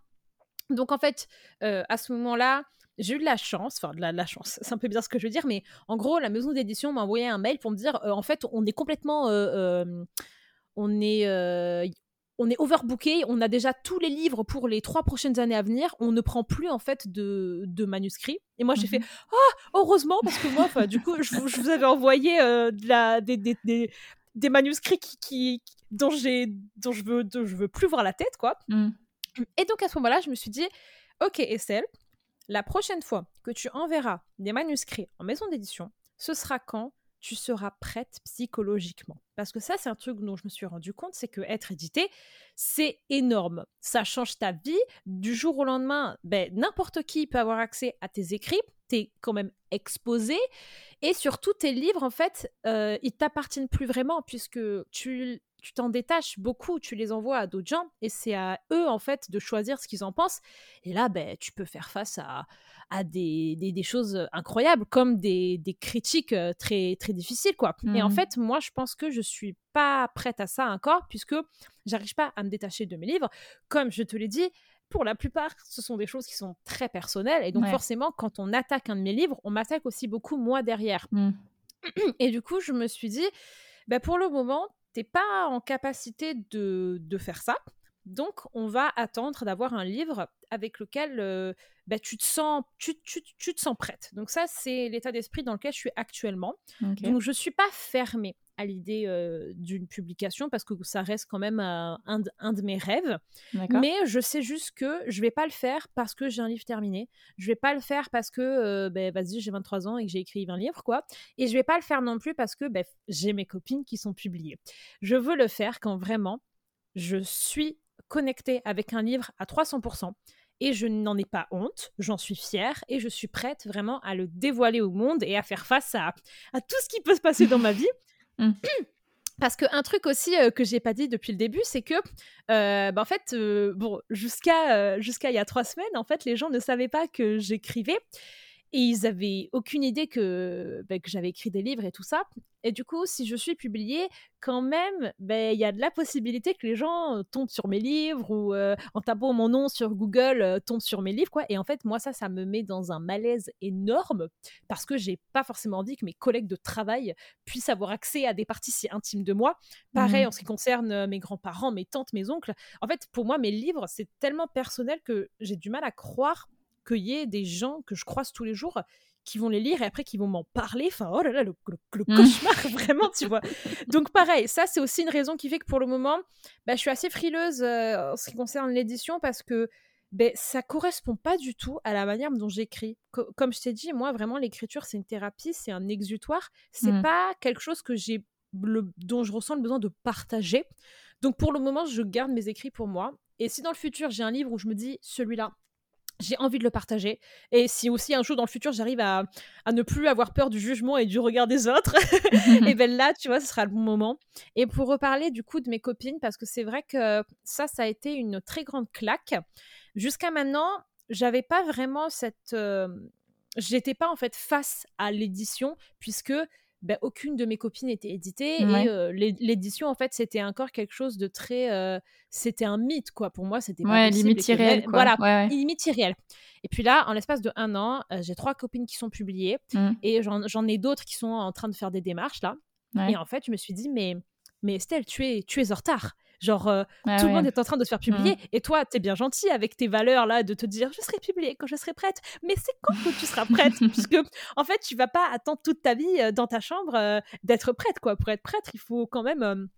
Donc en fait, euh, à ce moment-là, j'ai eu de la chance, enfin de la, chance, (laughs) c'est un peu bien ce que je veux dire, mais en gros, la maison d'édition m'a envoyé un mail pour me dire, euh, en fait, on est complètement, euh, on est, on est overbooké, on a déjà tous les livres pour les trois prochaines années à venir, on ne prend plus en fait de, de manuscrits. Et moi j'ai fait, mmh ah, heureusement parce que moi, du coup, je, vous avais envoyé de la, des, des des manuscrits qui, dont, j'ai, dont, je veux, je veux plus voir la tête, quoi. Mm. Et donc à ce moment-là, je me suis dit, ok Estelle, la prochaine fois que tu enverras des manuscrits en maison d'édition, ce sera quand tu seras prête psychologiquement. Parce que ça, c'est un truc dont je me suis rendu compte, c'est que être édité, c'est énorme. Ça change ta vie. Du jour au lendemain, ben, n'importe qui peut avoir accès à tes écrits. Tu es quand même exposé. Et surtout, tes livres, en fait, euh, ils t'appartiennent plus vraiment puisque tu tu t'en détaches beaucoup, tu les envoies à d'autres gens et c'est à eux en fait de choisir ce qu'ils en pensent. Et là, ben, tu peux faire face à, à des, des, choses incroyables comme des, des, critiques euh, très, très difficiles. quoi. Et en mmh. fait, moi, je pense que je suis pas prête à ça encore puisque j'arrive pas à me détacher de mes livres. Comme je te l'ai dit, pour la plupart, ce sont des choses qui sont très personnelles. Et donc, forcément, quand on attaque un de mes livres, on m'attaque aussi beaucoup moi derrière. Mmh. Et du coup, je me suis dit, ben, pour le moment, t'es pas en capacité de, de, faire ça. Donc, on va attendre d'avoir un livre avec lequel euh, bah, tu, te sens, tu, tu, tu, te sens prête. Donc, ça, c'est l'état d'esprit dans lequel je suis actuellement. Donc, je ne suis pas fermée à l'idée euh, d'une publication parce que ça reste quand même euh, un, un, de mes rêves. Mais je sais juste que je vais pas le faire parce que j'ai un livre terminé. Je vais pas le faire parce que, euh, ben, vas-y, j'ai 23 ans et que j'ai écrit 20 livres, quoi. Et je vais pas le faire non plus parce que ben, j'ai mes copines qui sont publiées. Je veux le faire quand vraiment je suis connectée avec un livre à 300% et je n'en ai pas honte, j'en suis fière et je suis prête vraiment à le dévoiler au monde et à faire face à, à tout ce qui peut se passer dans ma (laughs) vie. Mmh. (clears throat) Parce qu'un truc aussi euh, que j'ai pas dit depuis le début, c'est que, euh, bah, en fait, euh, jusqu'à jusqu'à il y a trois semaines, en fait, les gens ne savaient pas que j'écrivais et ils avaient aucune idée que, bah, que j'avais écrit des livres et tout ça. Et du coup, si je suis publiée, quand même, ben, il y a de la possibilité que les gens euh, tombent sur mes livres ou euh, en tapant mon nom sur Google, euh, tombent sur mes livres. Quoi. Et en fait, moi, ça, ça me met dans un malaise énorme parce que j'ai pas forcément envie que mes collègues de travail puissent avoir accès à des parties si intimes de moi. Pareil mmh. en ce qui concerne mes grands-parents, mes tantes, mes oncles. En fait, pour moi, mes livres, c'est tellement personnel que j'ai du mal à croire qu'il y ait des gens que je croise tous les jours qui vont les lire et après qui vont m'en parler. Enfin, oh là là, le, mmh. cauchemar, (laughs) vraiment, tu vois. (laughs) Donc, pareil, ça, c'est aussi une raison qui fait que pour le moment, bah, je suis assez frileuse euh, en ce qui concerne l'édition parce que ben, ça correspond pas du tout à la manière dont j'écris. comme je t'ai dit, moi, vraiment, l'écriture, c'est une thérapie, c'est un exutoire. C'est mmh. pas quelque chose que j'ai dont je ressens le besoin de partager. Donc pour le moment, je garde mes écrits pour moi. Et si dans le futur, j'ai un livre où je me dis, celui-là, j'ai envie de le partager. Et si aussi un jour dans le futur, j'arrive à, ne plus avoir peur du jugement et du regard des autres, (laughs) (laughs) et bien là, tu vois, ce sera le bon moment. Et pour reparler du coup de mes copines, parce que c'est vrai que ça, ça a été une très grande claque. Jusqu'à maintenant, j'avais pas vraiment cette. Euh, j'étais pas en fait face à l'édition, puisque ben, aucune de mes copines était éditée et l'édition en fait c'était encore quelque chose de très c'était un mythe quoi. Pour moi c'était ouais, limite irréel voilà limite irréel. Et puis là en l'espace de un an j'ai trois copines qui sont publiées mmh. et j'en ai d'autres qui sont en train de faire des démarches là. Et en fait je me suis dit mais mais Estelle tu es tu es en retard Genre, euh, tout le monde est en train de se faire publier. Mmh. Et toi, tu es bien gentil avec tes valeurs là de te dire je serai publiée quand je serai prête. Mais c'est quand que tu seras prête? (laughs) Puisque, en fait, tu vas pas attendre toute ta vie euh, dans ta chambre euh, d'être prête, quoi. Pour être prête, il faut quand même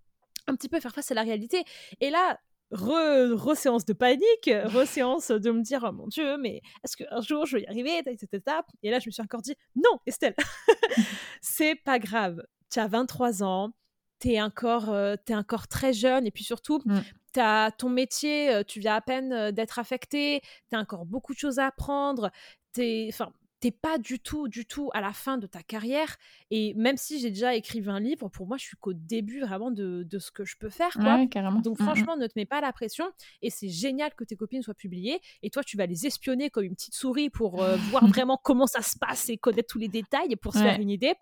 un petit peu faire face à la réalité. Et là, re-séance de panique, re-séance de me dire, oh mon Dieu, mais est-ce qu'un jour je vais y arriver? Et là, je me suis encore dit, non, Estelle, (laughs) c'est pas grave. Tu as 23 ans, t'es encore, euh, es encore très jeune et puis surtout, mmh. as ton métier, euh, tu viens à peine euh, d'être affecté, tu as encore beaucoup de choses à apprendre, t'es, enfin, t'es pas du tout, du tout à la fin de ta carrière. Et même si j'ai déjà écrit un livre, pour moi, je suis qu'au début vraiment de, de, ce que je peux faire. Quoi. carrément. Donc, mmh, mmh. franchement, ne te mets pas la pression. Et c'est génial que tes copines soient publiées. Et toi, tu vas les espionner comme une petite souris pour voir (laughs) vraiment comment ça se passe et connaître tous les détails pour se faire une idée.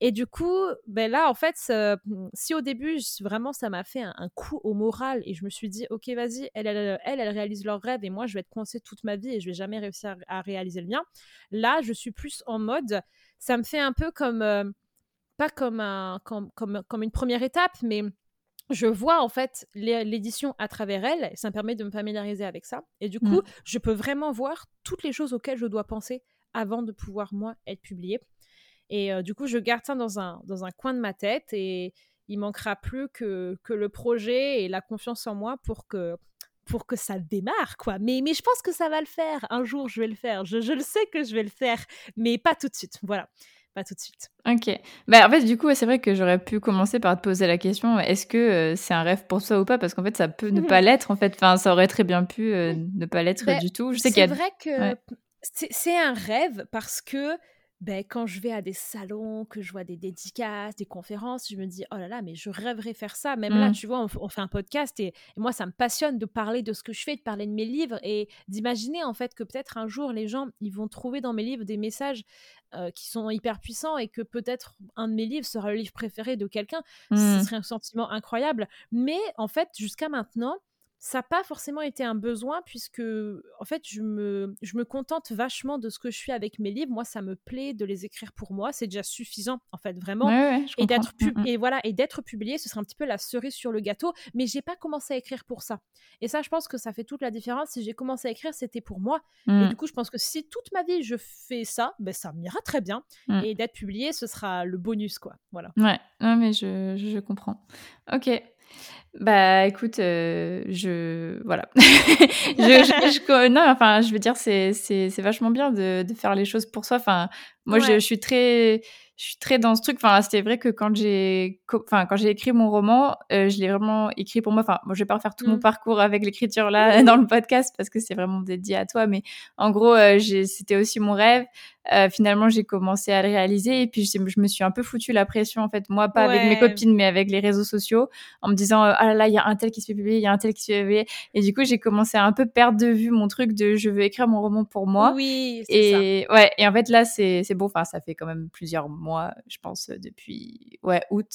Et du coup, ben là, en fait, mmh, si au début, vraiment, ça m'a fait un, coup au moral et je me suis dit, ok, vas-y, elle elle, elle, réalise leur rêve et moi, je vais être coincée toute ma vie et je vais jamais réussir à, réaliser le mien. Là, je suis plus en mode, ça me fait un peu comme, pas comme, un, comme, comme, comme une première étape, mais je vois en fait l'édition à travers elle, ça me permet de me familiariser avec ça. Et du mmh. coup, je peux vraiment voir toutes les choses auxquelles je dois penser avant de pouvoir, moi, être publiée. Et du coup, je garde ça dans un, dans un coin de ma tête et il manquera plus que, que le projet et la confiance en moi pour que pour que ça démarre, quoi. Mais, mais je pense que ça va le faire. Un jour, je vais le faire. Je, je le sais que je vais le faire, mais pas tout de suite. Voilà. Pas tout de suite. Ok. Bah, en fait, du coup, c'est vrai que j'aurais pu commencer par te poser la question est-ce que c'est un rêve pour toi ou pas? Parce qu'en fait, ça peut ne (laughs) pas l'être, en fait. Enfin, ça aurait très bien pu ne pas l'être bah, du tout. Je sais a... vrai que c'est un rêve parce que ben, quand je vais à des salons, que je vois des dédicaces, des conférences, je me dis, oh là là, mais je rêverais faire ça. Même là, mmh. tu vois, on, fait un podcast et, moi, ça me passionne de parler de ce que je fais, de parler de mes livres et d'imaginer en fait que peut-être un jour, les gens, ils vont trouver dans mes livres des messages qui sont hyper puissants et que peut-être un de mes livres sera le livre préféré de quelqu'un. Ce mmh. serait un sentiment incroyable. Mais en fait, jusqu'à maintenant, ça n'a pas forcément été un besoin puisque en fait je me, je me contente vachement de ce que je fais avec mes livres. Moi ça me plaît de les écrire pour moi. C'est déjà suffisant en fait vraiment. Et d'être mmh, mmh. et voilà et d'être publié ce serait un petit peu la cerise sur le gâteau. Mais j'ai pas commencé à écrire pour ça. Et ça je pense que ça fait toute la différence. Si j'ai commencé à écrire c'était pour moi. Et mmh. du coup je pense que si toute ma vie je fais ça ben ça m'ira très bien. Et d'être publié ce sera le bonus quoi. Voilà. Ouais. Mais je, je comprends. Ok bah écoute, euh, je voilà, (laughs) je, je, non enfin je veux dire c'est vachement bien de de faire les choses pour soi. Enfin moi je, je suis très je suis très dans ce truc. Enfin, c'était vrai que quand j'ai, enfin, quand j'ai écrit mon roman, euh, je l'ai vraiment écrit pour moi. Enfin, moi, je vais pas refaire tout mon mmh. parcours avec l'écriture là (laughs) dans le podcast parce que c'est vraiment dédié à toi. Mais en gros, euh, c'était aussi mon rêve. Euh, finalement, j'ai commencé à le réaliser et puis je, je, me suis un peu foutu la pression en fait, moi pas avec mes copines mais avec les réseaux sociaux, en me disant ah là là, il y a un tel qui se fait publier, il y a un tel qui se fait publier. Et du coup, j'ai commencé à un peu perdre de vue mon truc de je veux écrire mon roman pour moi. Oui. Et ça. ouais. Et en fait là, c'est c'est bon. Enfin, ça fait quand même plusieurs mois moi, je pense, depuis ouais, août,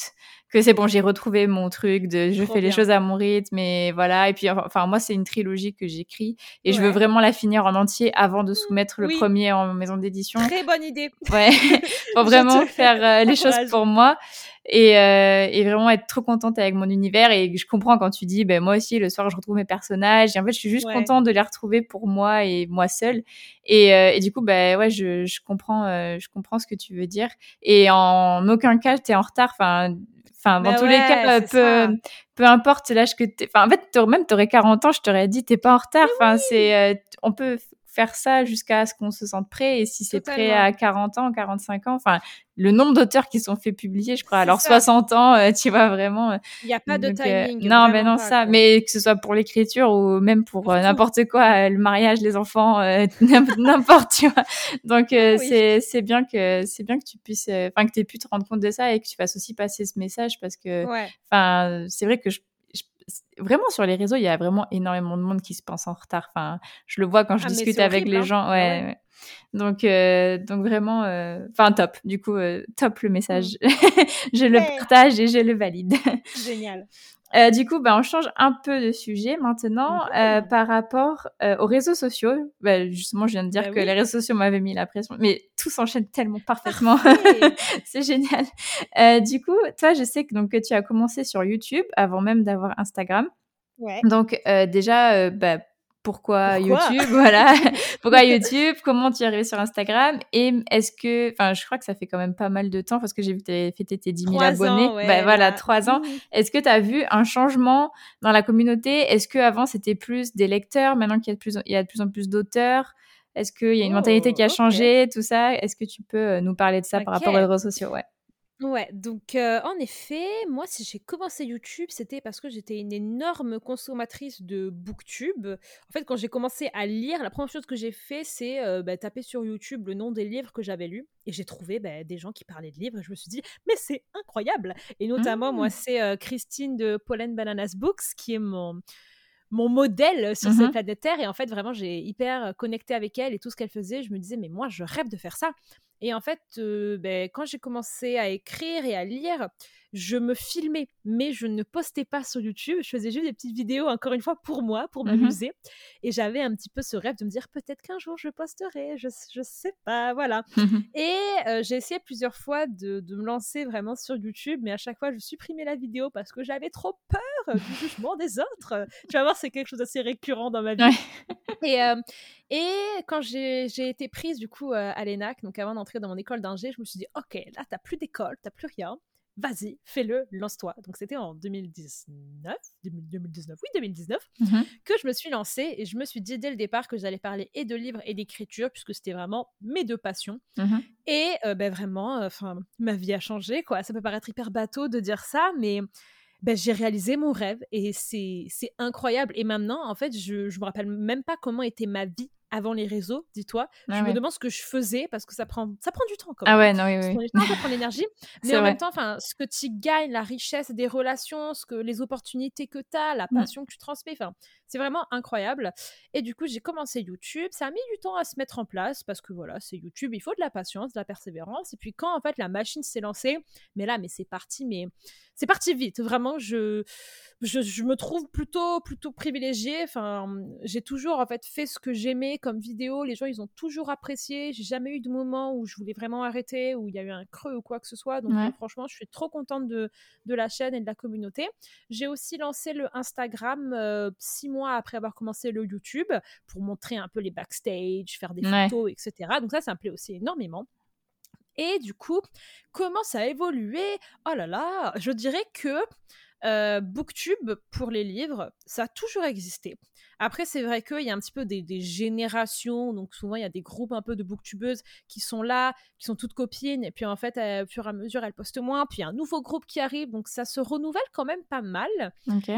que c'est bon, j'ai retrouvé mon truc de je fais les choses à mon rythme et voilà. Et puis, enfin, moi, c'est une trilogie que j'écris et je veux vraiment la finir en entier avant de soumettre le premier en maison d'édition. Très bonne idée. Ouais, (laughs) (laughs) pour vraiment faire euh, (laughs) les choses pour moi et, euh, et, vraiment être trop contente avec mon univers. Et je comprends quand tu dis, ben moi aussi le soir je retrouve mes personnages. Et en fait, je suis juste contente de les retrouver pour moi et moi seule. Et, euh, et du coup, ben ouais, je, je comprends, euh, je comprends ce que tu veux dire. Et en aucun cas, t'es en retard. Enfin, Enfin, dans bah tous les cas, peu, peu importe l'âge que t'es. Enfin, en fait, même t'aurais 40 ans, je t'aurais dit, t'es pas en retard. Enfin, c'est, on peut faire ça jusqu'à ce qu'on se sente prêt. Et si c'est prêt à 40 ans, 45 ans, enfin, le nombre d'auteurs qui sont fait publier, je crois, alors 60 ans, euh, tu vois vraiment. Euh, Il n'y a pas de timing. non, mais non, ça. Mais que ce soit pour l'écriture ou même pour n'importe quoi, le mariage, les enfants, (laughs) n'importe, tu vois. Donc, c'est, c'est bien que, c'est bien que tu puisses, enfin, que tu aies pu te rendre compte de ça et que tu fasses aussi passer ce message parce que, enfin, c'est vrai que je vraiment sur les réseaux, il y a vraiment énormément de monde qui se pense en retard. Enfin, je le vois quand je ah, discute avec les hein. gens. Ah ouais, Donc, euh, donc vraiment, euh, enfin top. Du coup, euh, top le message. Mmh. (laughs) je le partage et je le valide. Génial. Euh, du coup, bah, on change un peu de sujet maintenant euh, par rapport euh, aux réseaux sociaux. Bah, justement, je viens de dire bah que les réseaux sociaux m'avaient mis la pression, mais tout s'enchaîne tellement parfaitement. (laughs) c'est génial. du coup, toi, je sais que, donc, que tu as commencé sur YouTube avant même d'avoir Instagram. Ouais. Donc, déjà, bah, pourquoi, YouTube, (laughs) voilà. (laughs) pourquoi YouTube? Comment tu es arrivé sur Instagram? Et est-ce que, enfin, je crois que ça fait quand même pas mal de temps parce que j'ai vu que tu avais fêté tes 10 000 abonnés. bah, voilà, trois ans. Mmh. Est-ce que tu as vu un changement dans la communauté? Est-ce que avant c'était plus des lecteurs? Maintenant qu'il y a de plus, il y a de plus en plus d'auteurs? Est-ce qu'il y a une mentalité qui a oh, changé? Tout ça. Est-ce que tu peux euh, nous parler de ça par rapport aux réseaux sociaux? Ouais. Ouais, donc en effet, moi, si j'ai commencé YouTube, c'était parce que j'étais une énorme consommatrice de booktube. En fait, quand j'ai commencé à lire, la première chose que j'ai fait, c'est bah, taper sur YouTube le nom des livres que j'avais lus. Et j'ai trouvé bah, des gens qui parlaient de livres. Et je me suis dit, mais c'est incroyable Et notamment, moi, mmh. c'est Christine de Pollen Bananas Books qui est mon mon modèle sur cette mmh planète Terre. Et en fait, vraiment, j'ai hyper connecté avec elle et tout ce qu'elle faisait. Je me disais, mais moi, je rêve de faire ça. Et en fait, ben, quand j'ai commencé à écrire et à lire, je me filmais, mais je ne postais pas sur YouTube. Je faisais juste des petites vidéos, encore une fois, pour moi, pour mmh m'amuser. Et j'avais un petit peu ce rêve de me dire peut-être qu'un jour je posterai, je, je sais pas, voilà. Mmh et j'ai essayé plusieurs fois de, me lancer vraiment sur YouTube, mais à chaque fois je supprimais la vidéo parce que j'avais trop peur du jugement des autres. Tu vas voir, c'est quelque chose d'assez récurrent dans ma (laughs) vie. Et, et quand j'ai été prise du coup à l'ENAC, donc avant d'entrer dans mon école d'ingé, je me suis dit ok, là t'as plus d'école, t'as plus rien vas-y, fais-le, lance-toi. Donc c'était en 2019, 2019, oui 2019, mmh que je me suis lancée et je me suis dit dès le départ que j'allais parler et de livres et d'écriture puisque c'était vraiment mes deux passions. Mmh et ben vraiment, enfin ma vie a changé quoi. Ça peut paraître hyper bateau de dire ça, mais ben, j'ai réalisé mon rêve et c'est incroyable. Et maintenant, en fait, je ne me rappelle même pas comment était ma vie avant les réseaux, dis-toi. je me demande ce que je faisais parce que ça prend, ça prend du temps quand ah même. Ah ouais, non, oui, oui. Ça prend du temps, ça (laughs) prend l'énergie. Mais en même temps, ce que tu gagnes, la richesse des relations, ce que, les opportunités que tu as, la mmh. passion que tu transmets, c'est vraiment incroyable. Et du coup, j'ai commencé YouTube. Ça a mis du temps à se mettre en place parce que voilà, c'est YouTube, il faut de la patience, de la persévérance. Et puis quand en fait la machine s'est lancée, mais là, mais c'est parti, mais c'est parti vite. Vraiment, je, je, je, me trouve plutôt, plutôt privilégiée. Enfin, j'ai toujours en fait fait ce que j'aimais comme vidéo. Les gens, ils ont toujours apprécié. J'ai jamais eu de moment où je voulais vraiment arrêter, où il y a eu un creux ou quoi que ce soit. Donc, franchement, je suis trop contente de, de, la chaîne et de la communauté. J'ai aussi lancé le Instagram euh, six mois après avoir commencé le YouTube pour montrer un peu les backstage, faire des photos, etc. Donc, ça, ça me plaît aussi énormément. Et du coup, comment ça a évolué? Oh là là, je dirais que euh, Booktube pour les livres, ça a toujours existé. Après, c'est vrai qu'il y a un petit peu des, générations, donc souvent il y a des groupes un peu de booktubeuses qui sont là, qui sont toutes copines, et puis en fait, au fur et à mesure, elles postent moins, puis il y a un nouveau groupe qui arrive, donc ça se renouvelle quand même pas mal.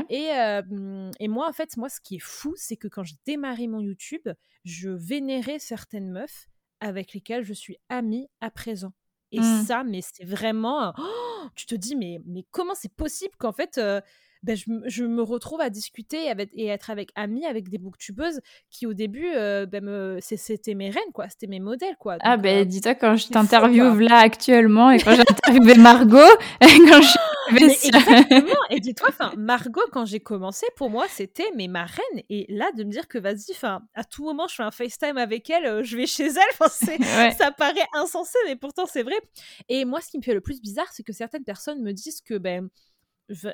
Et, euh, et moi, en fait, moi, ce qui est fou, c'est que quand j'ai démarré mon YouTube, je vénérais certaines meufs avec lesquelles je suis amie à présent. Et mmh. ça, mais c'est vraiment. Oh, tu te dis, mais, mais comment c'est possible qu'en fait. Euh, ben, je, me retrouve à discuter avec, et être avec amis avec des booktubeuses qui au début euh, ben, c'était mes reines quoi c'était mes modèles quoi ah ben euh, dis-toi quand je t'interviewe là actuellement et quand j'ai interviewé Margot (laughs) quand je exactement. Et dis-toi, enfin, Margot, quand j'ai commencé, pour moi, c'était mais ma reine. Et là, de me dire que vas-y, enfin, à tout moment, je fais un FaceTime avec elle, euh, je vais chez elle. (laughs) Ça paraît insensé, mais pourtant c'est vrai. Et moi, ce qui me fait le plus bizarre, c'est que certaines personnes me disent que ben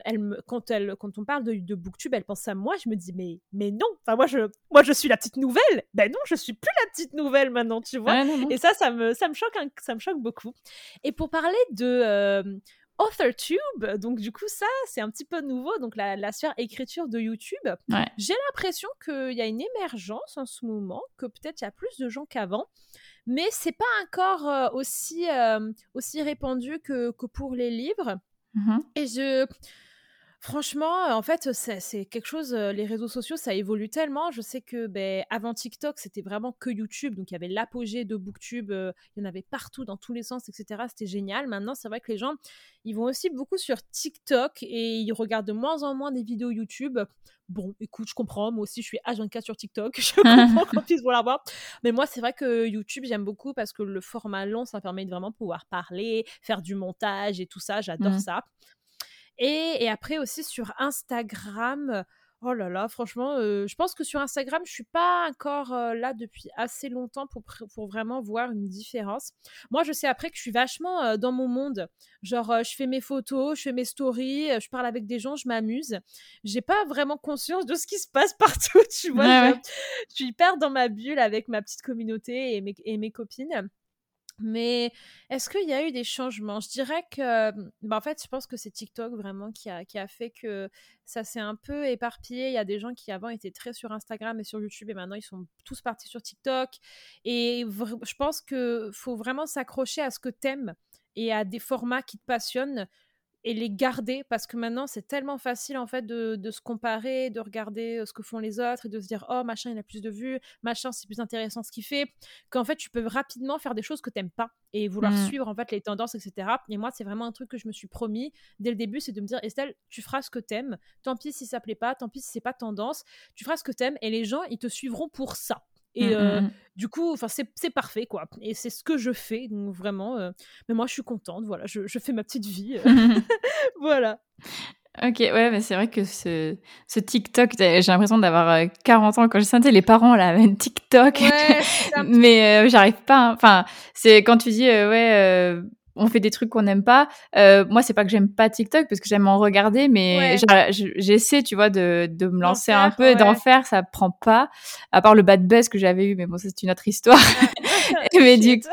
elle me, quand, elle, quand on parle de, de Booktube, elle pense à moi. Je me dis, mais, mais non, enfin, moi je, moi, je suis la petite nouvelle. Ben non, je suis plus la petite nouvelle maintenant, tu vois. Et ça, ça me, ça, me choque, ça me choque beaucoup. Et pour parler de, euh, AuthorTube. Donc, du coup, ça, c'est un petit peu nouveau. Donc, la, la sphère écriture de YouTube. J'ai l'impression qu'il y a une émergence en ce moment, que peut-être il y a plus de gens qu'avant. Mais c'est pas encore aussi, aussi répandu que, que pour les livres. Mmh Et je Franchement, en fait, c'est quelque chose. Les réseaux sociaux, ça évolue tellement. Je sais que ben, avant TikTok, c'était vraiment que YouTube. Donc, il y avait l'apogée de BookTube. il y en avait partout, dans tous les sens, etc. C'était génial. Maintenant, c'est vrai que les gens, ils vont aussi beaucoup sur TikTok et ils regardent de moins en moins des vidéos YouTube. Bon, écoute, je comprends. Moi aussi, je suis H24 sur TikTok. (laughs) Je (laughs) comprends qu'on puisse vouloir voir. Mais moi, c'est vrai que YouTube, j'aime beaucoup parce que le format long, ça permet de vraiment pouvoir parler, faire du montage et tout ça. J'adore mmh. ça. Et, après aussi sur Instagram, oh là là, franchement, je pense que sur Instagram, je suis pas encore là depuis assez longtemps pour, pour vraiment voir une différence. Moi, je sais après que je suis vachement dans mon monde. Genre, je fais mes photos, je fais mes stories, je parle avec des gens, je m'amuse. J'ai pas vraiment conscience de ce qui se passe (laughs) partout, tu vois. je, je, suis hyper dans ma bulle avec ma petite communauté et mes, et mes copines. Mais est-ce qu'il y a eu des changements? Je dirais que, bah en fait, je pense que c'est TikTok vraiment qui a, qui a fait que ça s'est un peu éparpillé. Il y a des gens qui avant étaient très sur Instagram et sur YouTube et maintenant ils sont tous partis sur TikTok. Et je pense qu'il faut vraiment s'accrocher à ce que t'aimes et à des formats qui te passionnent et les garder parce que maintenant c'est tellement facile en fait de, de, se comparer, de regarder ce que font les autres et de se dire oh machin il a plus de vues, machin c'est plus intéressant ce qu'il fait, qu'en fait tu peux rapidement faire des choses que t'aimes pas et vouloir mmh. suivre en fait les tendances etc. Et moi c'est vraiment un truc que je me suis promis dès le début c'est de me dire Estelle tu feras ce que t'aimes, tant pis si ça plaît pas, tant pis si c'est pas tendance, tu feras ce que t'aimes et les gens ils te suivront pour ça. Et mmh, mmh, du coup, enfin, c'est parfait, quoi. Et c'est ce que je fais, donc vraiment. mais moi, je suis contente, voilà. Je, je fais ma petite vie. (laughs) (laughs) voilà. Ok, ouais, mais c'est vrai que ce, ce TikTok, j'ai l'impression d'avoir 40 ans quand je sentais les parents là, TikTok. Ouais, (laughs) mais j'arrive pas. Hein. Enfin, c'est quand tu dis, ouais, on fait des trucs qu'on n'aime pas. Euh, moi, c'est pas que j'aime pas TikTok parce que j'aime en regarder, mais j'essaie, tu vois, de, de me lancer un peu et d'en faire. Ça prend pas, à part le bad buzz que j'avais eu, mais bon, c'est une autre histoire. (laughs) (laughs) mais du coup,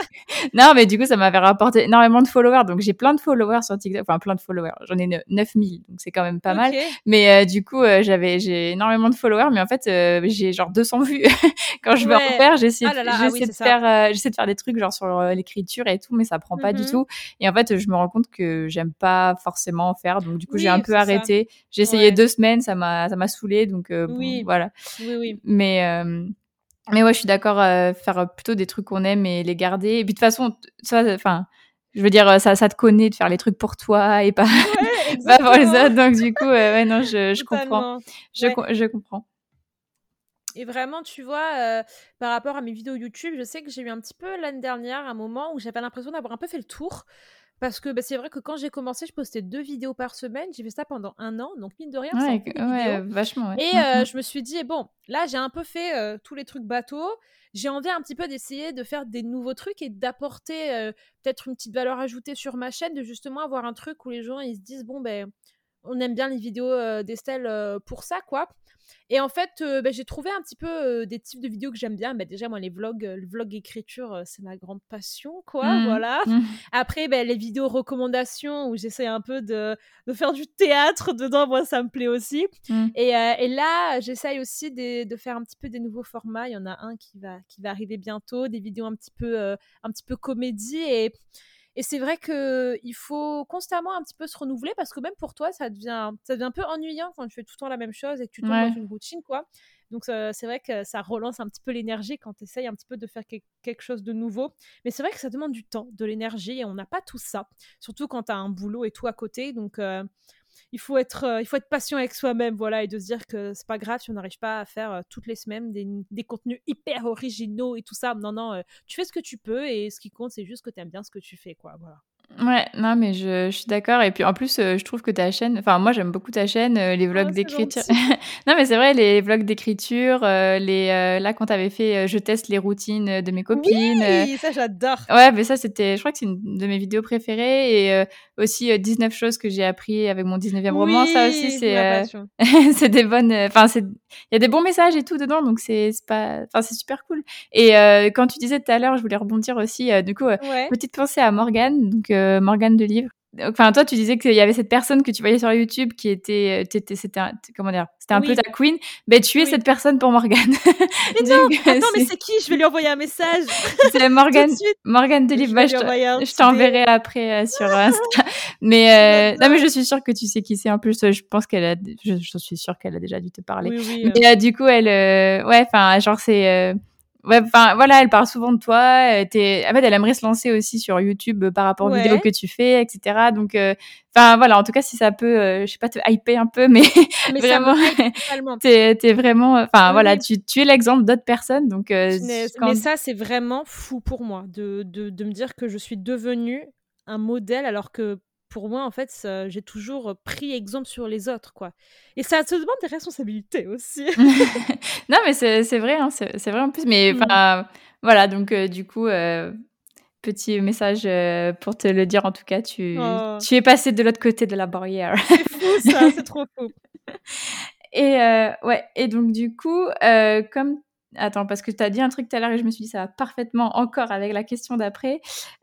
non, mais du coup, ça m'avait rapporté énormément de followers. Donc, j'ai plein de followers sur TikTok, enfin plein de followers. J'en ai 9000, donc c'est quand même pas mal. Mais euh, du coup, euh, j'avais, j'ai énormément de followers, mais en fait, j'ai genre 200 vues. (laughs) Quand je veux refaire, j'essaie, ah ah de faire, j'essaie de faire des trucs genre sur l'écriture et tout, mais ça prend pas du mmh tout. Et en fait, je me rends compte que j'aime pas forcément faire. Donc, du coup, j'ai un peu arrêté. J'ai essayé deux semaines, ça m'a, ça m'a saoulé. Donc, euh, oui. voilà. Oui, oui. Mais, euh, mais ouais, je suis d'accord, euh, faire plutôt des trucs qu'on aime et les garder. Et puis, de toute façon, ça, enfin, je veux dire, ça, ça te connaît de faire les trucs pour toi et pas, (laughs) pas pour les autres. Donc, du coup, ouais, non, je, je comprends. Je, je comprends. Et vraiment, tu vois, par rapport à mes vidéos YouTube, je sais que j'ai eu un petit peu l'année dernière un moment où j'avais l'impression d'avoir un peu fait le tour. Parce que bah, c'est vrai que quand j'ai commencé, je postais deux vidéos par semaine. J'ai fait ça pendant un an, donc mine de rien, ouais, ouais vachement. Et mmh, mmh. je me suis dit, bon, là, j'ai un peu fait tous les trucs bateaux. J'ai envie un petit peu d'essayer de faire des nouveaux trucs et d'apporter peut-être une petite valeur ajoutée sur ma chaîne, de justement avoir un truc où les gens ils se disent, bon, ben, on aime bien les vidéos d'Estelle pour ça, quoi. Et en fait, bah, j'ai trouvé un petit peu des types de vidéos que j'aime bien. Bah, déjà, moi, les vlogs, le vlog écriture, c'est ma grande passion, quoi. Mmh. Voilà. Mmh. Après, bah, les vidéos recommandations où j'essaie un peu de, de, faire du théâtre dedans, moi, ça me plaît aussi. Mmh. Et, et, là, j'essaye aussi de, de, faire un petit peu des nouveaux formats. Il y en a un qui va, qui va arriver bientôt, des vidéos un petit peu, un petit peu comédie. Et et c'est vrai qu'il faut constamment un petit peu se renouveler parce que même pour toi, ça devient, ça devient un peu ennuyant quand tu fais tout le temps la même chose et que tu tombes dans une routine, quoi. Donc c'est vrai que ça relance un petit peu l'énergie quand tu essayes un petit peu de faire quelque chose de nouveau. Mais c'est vrai que ça demande du temps, de l'énergie et on n'a pas tout ça. Surtout quand tu as un boulot et tout à côté. Donc euh, il faut être, euh, il faut être patient avec soi-même, voilà, et de se dire que c'est pas grave si on n'arrive pas à faire euh, toutes les semaines des, des, contenus hyper originaux et tout ça. Non, non, euh, tu fais ce que tu peux et ce qui compte, c'est juste que tu aimes bien ce que tu fais, quoi, voilà. Ouais, non, mais je, je suis d'accord. Et puis en plus, euh, je trouve que ta chaîne, enfin, moi j'aime beaucoup ta chaîne, euh, les vlogs oh, d'écriture. (laughs) non, mais c'est vrai, les vlogs d'écriture, euh, les, là, quand t'avais fait Je teste les routines de mes copines. Oui, ça j'adore. Ouais, mais ça c'était, je crois que c'est une de mes vidéos préférées. Et aussi 19 choses que j'ai appris avec mon 19e roman. Ça aussi, c'est c'est (laughs) des bonnes. Enfin, il y a des bons messages et tout dedans, donc c'est pas. Enfin, c'est super cool. Et quand tu disais tout à l'heure, je voulais rebondir aussi, du coup, petite pensée à Morgane. Donc, Morgane de Livre. enfin, toi, tu disais qu'il y avait cette personne que tu voyais sur YouTube qui était, c'était, comment dire, c'était un peu ta queen. Ben, tu es cette personne pour Morgane. (laughs) Mais (laughs) non, attends, mais c'est qui? Je vais lui envoyer un message. (laughs) c'est Morgane, Morgane Delib. Bah, je t'enverrai après sur Insta. mais non, mais je suis sûre que tu sais qui c'est. En plus, je pense qu'elle a, je, suis sûre qu'elle a déjà dû te parler. Oui, mais du coup, elle, ouais, enfin, genre c'est enfin voilà, elle parle souvent de toi. En fait, elle aimerait se lancer aussi sur YouTube euh, par rapport aux vidéos que tu fais, etc. Donc, euh, enfin voilà, en tout cas, si ça peut, euh, je sais pas, te hyper un peu, (laughs) mais, mais vraiment, t'es es vraiment, enfin voilà, tu, tu es l'exemple d'autres personnes. Donc, mais ça, c'est vraiment fou pour moi de, de, de me dire que je suis devenue un modèle alors que pour moi, en fait, j'ai toujours pris exemple sur les autres, quoi. Et ça te demande des responsabilités aussi. (laughs) non, mais c'est vrai, hein, c'est vrai en plus. Mais mmh. voilà, donc du coup, petit message pour te le dire, en tout cas, tu, oh. tu es passé de l'autre côté de la barrière. c'est fou, ça, c'est trop fou. (laughs) Et ouais, et donc du coup, comme Attends, parce que tu as dit un truc tout à l'heure et je me suis dit ça va parfaitement encore avec la question d'après.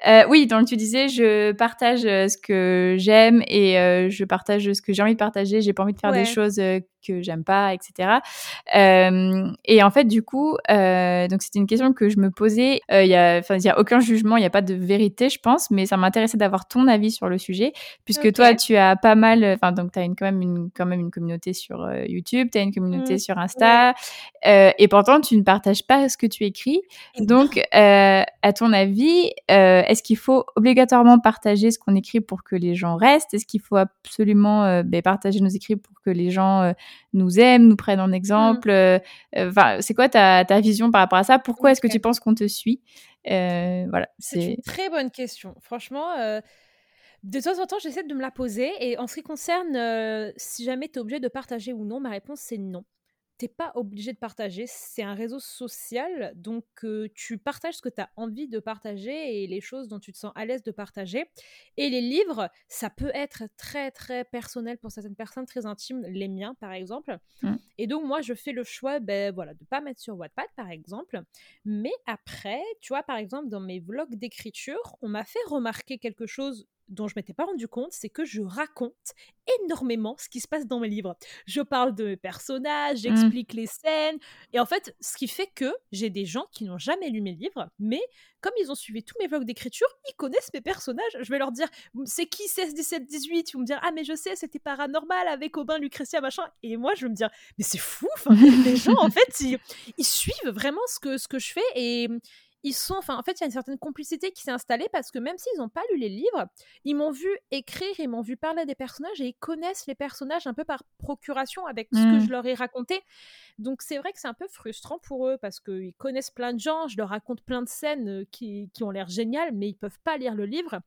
Euh, oui, donc tu disais je partage euh, ce que j'aime et euh, je partage ce que j'ai envie de partager. J'ai pas envie de faire des choses que j'aime pas, etc. et en fait, du coup, donc c'était une question que je me posais. Il y a, enfin, il y a aucun jugement, il n'y a pas de vérité, je pense, mais ça m'intéressait d'avoir ton avis sur le sujet, puisque toi, tu as pas mal, enfin, donc tu as une, quand même une, quand même une communauté sur YouTube, tu as une communauté mmh. sur Insta, et pourtant tu ne partages pas ce que tu écris. Donc, euh, à ton avis, euh, est-ce qu'il faut obligatoirement partager ce qu'on écrit pour que les gens restent? Est-ce qu'il faut absolument euh, ben, partager nos écrits pour que les gens nous aiment, nous prennent en exemple Enfin, c'est quoi ta, ta, vision par rapport à ça? Pourquoi est-ce que tu penses qu'on te suit? Voilà, c'est une très bonne question. Franchement de temps en temps, j'essaie de me la poser. Et en ce qui concerne si jamais tu es obligé de partager ou non, ma réponse c'est non t'es pas obligé de partager. C'est un réseau social, donc tu partages ce que tu as envie de partager et les choses dont tu te sens à l'aise de partager. Et les livres, ça peut être très très personnel pour certaines personnes, très intime, les miens par exemple. Mmh. Et donc moi, je fais le choix, ben voilà, de pas mettre sur Wattpad par exemple. Mais après, tu vois, par exemple, dans mes vlogs d'écriture, on m'a fait remarquer quelque chose dont je m'étais pas rendu compte, c'est que je raconte énormément ce qui se passe dans mes livres. Je parle de mes personnages, mmh. j'explique les scènes, et en fait, ce qui fait que j'ai des gens qui n'ont jamais lu mes livres, mais comme ils ont suivi tous mes vlogs d'écriture, ils connaissent mes personnages. Je vais leur dire, c'est qui 16, 17, 18 Ils vont me dire, ah mais je sais, c'était paranormal avec Aubin, Lucretia, machin. Et moi, je vais me dire, mais c'est fou, les gens, en (laughs) fait, ils, ils, suivent vraiment ce que, ce que je fais, et ils sont, enfin, en fait, il y a une certaine complicité qui s'est installée parce que même s'ils n'ont pas lu les livres, ils m'ont vu écrire, ils m'ont vu parler des personnages et ils connaissent les personnages un peu par procuration avec ce que mmh. je leur ai raconté. Donc c'est vrai que c'est un peu frustrant pour eux parce qu'ils connaissent plein de gens, je leur raconte plein de scènes qui, qui ont l'air géniales, mais ils peuvent pas lire le livre.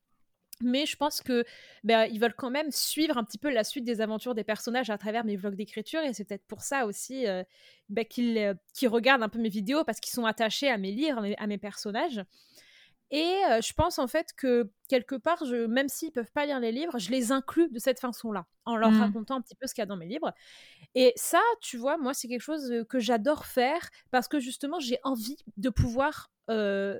Mais je pense que ben, ils veulent quand même suivre un petit peu la suite des aventures des personnages à travers mes vlogs d'écriture et c'est peut-être pour ça aussi euh, ben, euh, qu'ils regardent un peu mes vidéos parce qu'ils sont attachés à mes livres, à mes, personnages. Et euh, je pense en fait que quelque part, je, même s'ils peuvent pas lire les livres, je les inclus de cette façon-là, en leur mmh. racontant un petit peu ce qu'il y a dans mes livres. Et ça, tu vois, moi, c'est quelque chose que j'adore faire parce que justement, j'ai envie de pouvoir euh,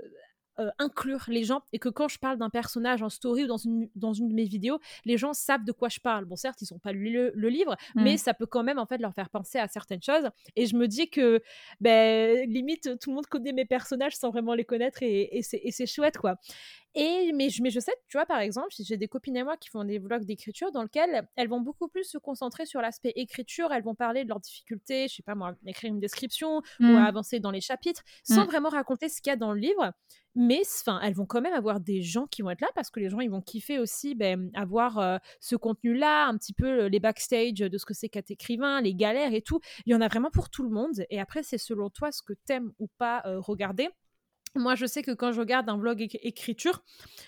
inclure les gens et que quand je parle d'un personnage en story ou dans une, dans une de mes vidéos, les gens savent de quoi je parle. Bon, certes, ils n'ont pas lu le, livre, mais mmh. ça peut quand même en fait leur faire penser à certaines choses. Et je me dis que ben, limite, tout le monde connaît mes personnages sans vraiment les connaître et, et c'est chouette quoi. Et, mais, mais je sais, tu vois, par exemple, j'ai des copines à moi qui font des vlogs d'écriture dans lesquels elles vont beaucoup plus se concentrer sur l'aspect écriture, elles vont parler de leurs difficultés, je sais pas moi, écrire une description ou mmh. avancer dans les chapitres, sans mmh. vraiment raconter ce qu'il y a dans le livre. Mais enfin, elles vont quand même avoir des gens qui vont être là parce que les gens ils vont kiffer aussi ben, avoir euh, ce contenu-là, un petit peu les backstage de ce que c'est qu'être écrivain, les galères et tout. Il y en a vraiment pour tout le monde. Et après, c'est selon toi ce que t'aimes ou pas euh, regarder. Moi, je sais que quand je regarde un vlog écriture,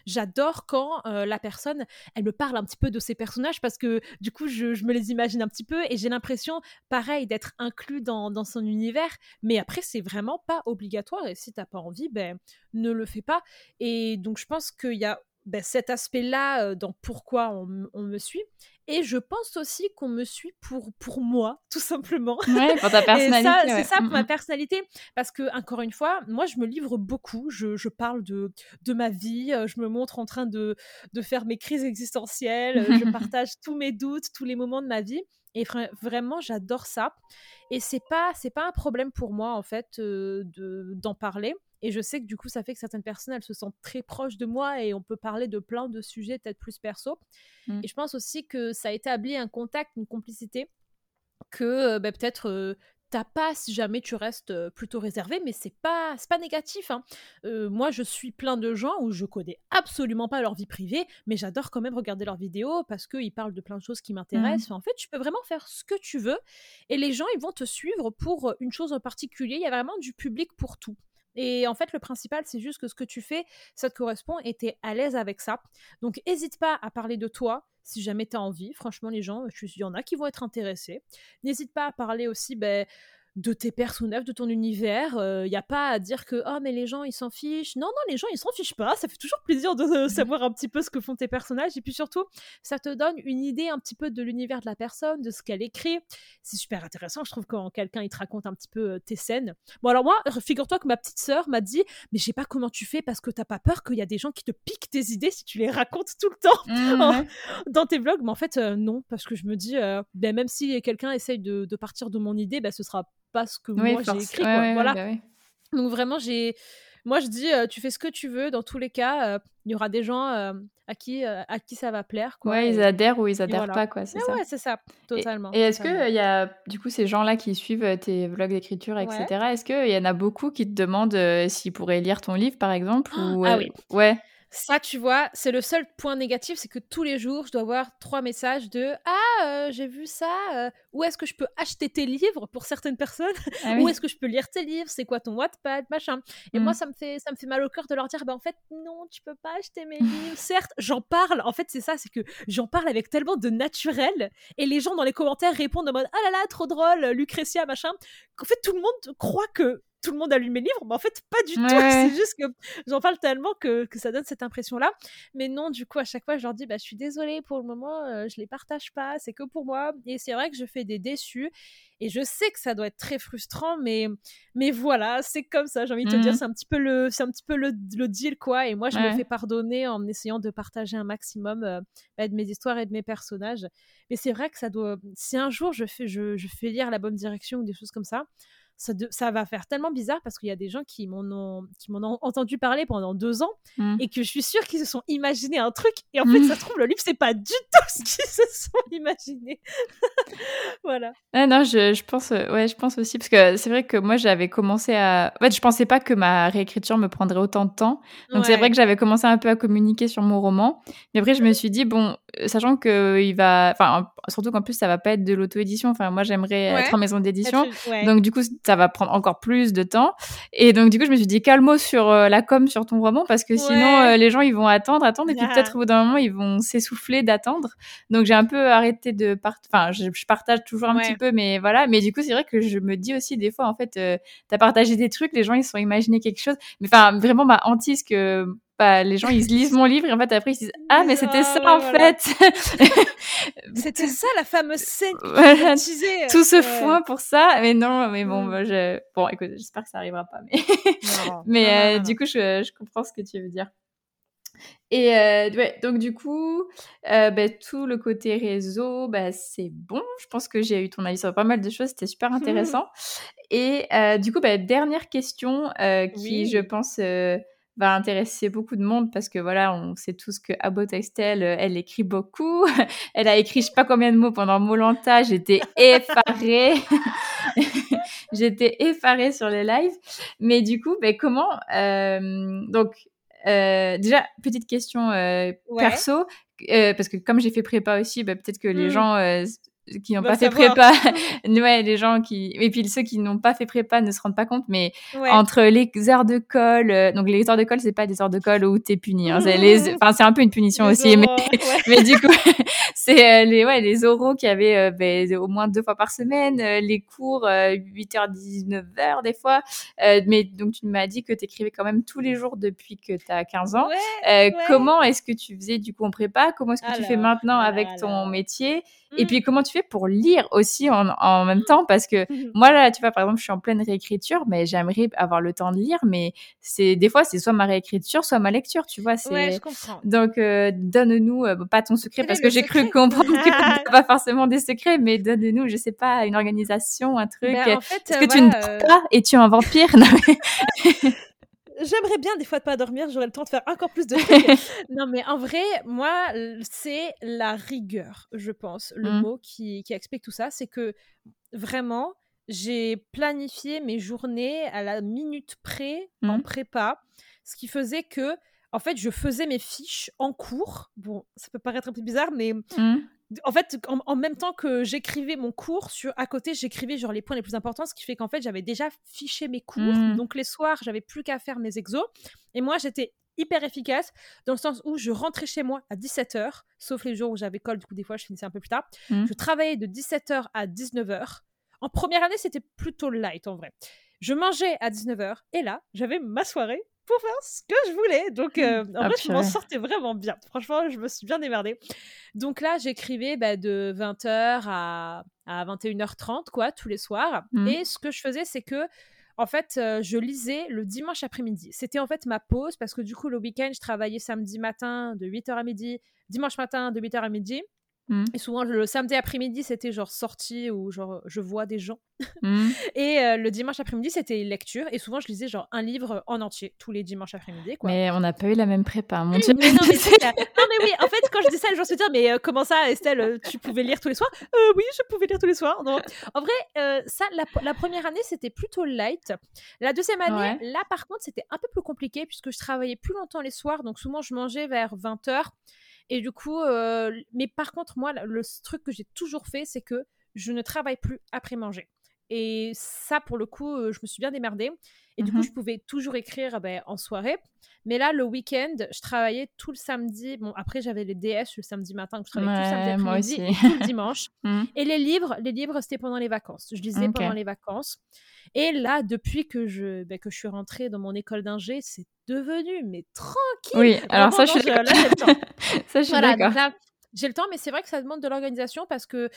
j'adore quand euh, la personne, elle me parle un petit peu de ses personnages parce que du coup, je, me les imagine un petit peu et j'ai l'impression, pareil, d'être inclus dans, son univers. Mais après, c'est vraiment pas obligatoire et si t'as pas envie, ben, ne le fais pas. Et donc, je pense qu'il y a ben, cet aspect-là dans pourquoi on, me suit. Et je pense aussi qu'on me suit pour, pour moi, (laughs) tout simplement. Ouais, pour ta (laughs) personnalité. C'est ça, pour ma personnalité. Parce que, encore une fois, moi, je me livre beaucoup. Je, je parle de, de ma vie. Je me montre en train de, de faire mes crises existentielles. je (laughs) partage tous mes doutes, tous les moments de ma vie. Et vraiment, j'adore ça. Et c'est pas, c'est pas un problème pour moi, en fait, de, d'en parler. Et je sais que du coup, ça fait que certaines personnes, elles se sentent très proches de moi et on peut parler de plein de sujets, peut-être plus perso. Mmh. Et je pense aussi que ça établit un contact, une complicité que bah, peut-être t'as pas si jamais tu restes plutôt réservé, mais c'est pas c'est pas négatif. Hein. moi, je suis plein de gens où je connais absolument pas leur vie privée, mais j'adore quand même regarder leurs vidéos parce qu'ils parlent de plein de choses qui mmh. m'intéressent. en fait, tu peux vraiment faire ce que tu veux et les gens ils vont te suivre pour une chose en particulier. Il y a vraiment du public pour tout. Et en fait, le principal, c'est juste que ce que tu fais, ça te correspond et tu es à l'aise avec ça. Donc, n'hésite pas à parler de toi si jamais tu as envie. Franchement, les gens, il y en a qui vont être intéressés. N'hésite pas à parler aussi ben, de tes personnages, de ton univers. Il euh, n'y a pas à dire que oh mais les gens ils s'en fichent. Non non les gens ils s'en fichent pas. Ça fait toujours plaisir de mmh. savoir un petit peu ce que font tes personnages et puis surtout ça te donne une idée un petit peu de l'univers de la personne, de ce qu'elle écrit. C'est super intéressant je trouve quand quelqu'un il te raconte un petit peu euh, tes scènes. Bon alors moi figure-toi que ma petite sœur m'a dit mais je sais pas comment tu fais parce que t'as pas peur qu'il y a des gens qui te piquent tes idées si tu les racontes tout le temps mmh, (laughs) dans tes vlogs. Mais en fait euh, non parce que je me dis ben, même si quelqu'un essaye de, partir de mon idée ben ce sera pas ce que moi j'ai écrit. voilà. Bah Donc vraiment, j'ai. Moi, je dis, tu fais ce que tu veux. Dans tous les cas, il y aura des gens à qui à qui ça va plaire. Quoi, ouais, ils adhèrent ou ils adhèrent pas, quoi. C'est ça. Ouais, c'est ça, totalement. Et, est-ce qu'il y a du coup ces gens-là qui suivent tes vlogs d'écriture, etc. Est-ce qu'il y en a beaucoup qui te demandent s'ils pourraient lire ton livre, par exemple ou, Ah oui. Ouais? Ça, tu vois, c'est le seul point négatif, c'est que tous les jours, je dois avoir trois messages de Ah, euh, j'ai vu ça, euh, où est-ce que je peux acheter tes livres pour certaines personnes? (laughs) Ah Où est-ce que je peux lire tes livres? C'est quoi ton Wattpad? Machin. Et moi, mmh. ça me, fait, ça me fait mal au cœur de leur dire Bah, en fait, non, tu peux pas acheter mes livres. (laughs) Certes, j'en parle. En fait, c'est ça, c'est que j'en parle avec tellement de naturel. Et les gens dans les commentaires répondent en mode Ah là là, trop drôle, Lucretia, machin. Qu'en fait, tout le monde croit que tout le monde a lu mes livres, mais en fait, pas du tout. (laughs) C'est juste que j'en parle tellement que, que, ça donne cette impression-là. Mais non, du coup, à chaque fois, je leur dis, bah, je suis désolée, pour le moment, euh, je les partage pas, c'est que pour moi. Et c'est vrai que je fais des déçus. Et je sais que ça doit être très frustrant, mais, mais voilà, c'est comme ça. J'ai envie de te dire, mmh. c'est un petit peu le, c'est un petit peu le, le, deal, quoi. Et moi, je me fais pardonner en essayant de partager un maximum euh, bah, de mes histoires et de mes personnages. Mais c'est vrai que ça doit, si un jour je fais, je, je fais lire la bonne direction ou des choses comme ça, ça, va faire tellement bizarre parce qu'il y a des gens qui m'en ont, qui m'en ont entendu parler pendant deux ans mmh. et que je suis sûre qu'ils se sont imaginé un truc et en fait, ça se trouve, le livre, c'est pas du tout (laughs) ce qu'ils se sont imaginés. (laughs) voilà. Ah non, je, je, pense, euh, ouais, je pense aussi parce que c'est vrai que moi, j'avais commencé à. En fait, je pensais pas que ma réécriture me prendrait autant de temps. Donc, c'est vrai que j'avais commencé un peu à communiquer sur mon roman. Mais après, je me suis dit, bon, euh, sachant que il va. Enfin, surtout qu'en plus, ça va pas être de l'auto-édition. Enfin, moi, j'aimerais être en maison d'édition. Donc, du coup, ça va prendre encore plus de temps. Et donc, du coup, je me suis dit, calme sur euh, la com sur ton roman parce que sinon, euh, les gens, ils vont attendre, attendre. Et puis, peut-être au bout d'un moment, ils vont s'essouffler d'attendre. Donc, j'ai un peu arrêté de partager. Enfin, je, partage toujours un petit peu, mais voilà. Mais du coup, c'est vrai que je me dis aussi, des fois, en fait, euh, t'as partagé des trucs, les gens, ils se sont imaginés quelque chose. Mais enfin, vraiment, ma hantise que bah, les gens ils lisent mon livre et en fait après ils se disent ah mais c'était ça en fait (laughs) c'était ça la fameuse scène voilà, tout ce foin pour ça. Mais non mais bon mmh. je... bon écoute j'espère que ça arrivera pas mais (laughs) mais euh, du coup je, je, comprends ce que tu veux dire. Et euh, ouais, donc du coup, euh, bah, tout le côté réseau, bah, c'est bon. Je pense que j'ai eu ton avis sur pas mal de choses, c'était super (laughs) intéressant. Et euh, du coup, bah, dernière question qui, je pense, va intéresser beaucoup de monde parce que voilà, on sait tous que Abbott Estelle, euh, elle écrit beaucoup. (laughs) elle a écrit je sais pas combien de mots pendant Molanta. J'étais (laughs) effarée. (laughs) J'étais effarée sur les lives. Mais du coup, ben, comment euh, Donc, euh, déjà, petite question perso. parce que comme j'ai fait prépa aussi, ben, peut-être que les mmh. gens qui n'ont pas fait prépa, (laughs) (laughs) ouais, les gens qui, et puis ceux qui n'ont pas fait prépa ne se rendent pas compte, mais entre les heures de colle, euh, donc les heures de colle, c'est pas des heures de colle où t'es puni, hein, c'est les, (laughs) enfin c'est un peu une punition aussi, mais, mais du coup, c'est les ouais les oraux qui avaient ben, au moins deux fois par semaine, les cours 8h 19h des fois. mais donc tu m'as dit que tu écrivais quand même tous les jours depuis que tu as 15 ans. Comment est-ce que tu faisais du coup en prépa? Comment est-ce que tu fais maintenant avec ton métier? Et mmh. puis, comment tu fais pour lire aussi en, en même temps? Parce que (laughs) moi, là, tu vois, par exemple, je suis en pleine réécriture, mais j'aimerais avoir le temps de lire, mais c'est des fois, c'est soit ma réécriture, soit ma lecture, tu vois. Ouais, je comprends. Donc, euh, donne-nous, euh, pas ton secret, parce que j'ai cru comprendre que (laughs) tu pas forcément des secrets, mais donne-nous, je sais pas, une organisation, un truc. Ben, en fait, Est-ce que tu ne dors pas et tu es un vampire? (laughs) Non, mais... J'aimerais bien des fois de pas dormir, j'aurais le temps de faire encore plus de trucs. (laughs) non, mais en vrai, moi, c'est la rigueur, je pense, le mmh. mot qui, qui explique tout ça. C'est que vraiment, j'ai planifié mes journées à la minute près en mmh. prépa, ce qui faisait que, en fait, je faisais mes fiches en cours. Bon, ça peut paraître un peu bizarre, mais mmh en fait, en, même temps que j'écrivais mon cours, sur à côté, j'écrivais genre les points les plus importants, ce qui fait qu'en fait, j'avais déjà fiché mes cours. Mmh. Donc les soirs, j'avais plus qu'à faire mes exos. Et moi, j'étais hyper efficace dans le sens où je rentrais chez moi à 17h, sauf les jours où j'avais colle, du coup, des fois, je finissais un peu plus tard. Mmh. Je travaillais de 17h à 19h. En première année, c'était plutôt light en vrai. Je mangeais à 19h et là, j'avais ma soirée pour faire ce que je voulais. Donc, euh, en ah, vrai, je m'en sortais vraiment bien. Franchement, je me suis bien démerdée. Donc là, j'écrivais bah, de 20h à, à 21h30, quoi, tous les soirs. Mmh. Et ce que je faisais, c'est que en fait, euh, je lisais le dimanche après-midi. C'était en fait ma pause parce que du coup, le week-end, je travaillais samedi matin de 8h à midi, dimanche matin de 8h à midi. Mmh. Et souvent, le samedi après-midi, c'était genre sortie ou genre je vois des gens. Mmh. (laughs) et euh, le dimanche après-midi, c'était lecture. Et souvent, je lisais genre un livre en entier tous les dimanches après-midi. Mais on n'a pas eu la même prépa, mon Dieu. Mais non, mais (laughs) non, mais oui, en fait, quand je dis ça, les gens se disent Mais euh, comment ça, Estelle, euh, tu pouvais lire tous les soirs? Oui, je pouvais lire tous les soirs. Non. En vrai, ça, la, première année, c'était plutôt light. La deuxième année, là, par contre, c'était un peu plus compliqué puisque je travaillais plus longtemps les soirs. Donc, souvent, je mangeais vers 20h. Et du coup, euh, mais par contre, moi, le truc que j'ai toujours fait, c'est que je ne travaille plus après manger. Et ça, pour le coup, euh, je me suis bien démerdée. Et du coup, mmh je pouvais toujours écrire ben, en soirée. Mais là, le week-end, je travaillais tout le samedi. Bon, après, j'avais les DS le samedi matin, je travaillais tout le samedi après-midi et tout le dimanche. (laughs) Mmh. Et les livres, les livres, c'était pendant les vacances. Je lisais pendant les vacances. Et là, depuis que je, ben, que je suis rentrée dans mon école d'ingé, c'est devenu mais tranquille. Oui, alors ça, je suis d'accord. (laughs) ça, je suis d'accord. J'ai le temps, mais c'est vrai que ça demande de l'organisation parce que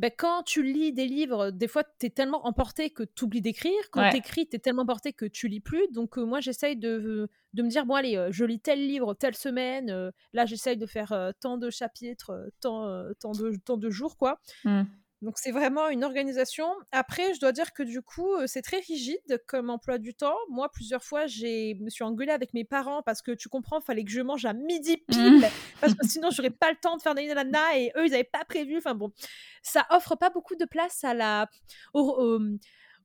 ben, quand tu lis des livres, des fois, tu es tellement emporté que tu oublies d'écrire. Quand tu écris, tu es tellement emporté que tu lis plus. Donc, euh, moi, j'essaye de, de, me dire, bon, allez, euh, je lis tel livre telle semaine. Euh, là, j'essaye de faire tant de chapitres, tant, tant, de, tant de jours, quoi. Mmh. Donc c'est vraiment une organisation. Après, je dois dire que du coup, c'est très rigide comme emploi du temps. Moi, plusieurs fois, j'ai me suis engueulée avec mes parents parce que tu comprends, fallait que je mange à midi pile parce que sinon j'aurais pas le temps de faire des nana et eux ils avaient pas prévu. Enfin bon, ça offre pas beaucoup de place à la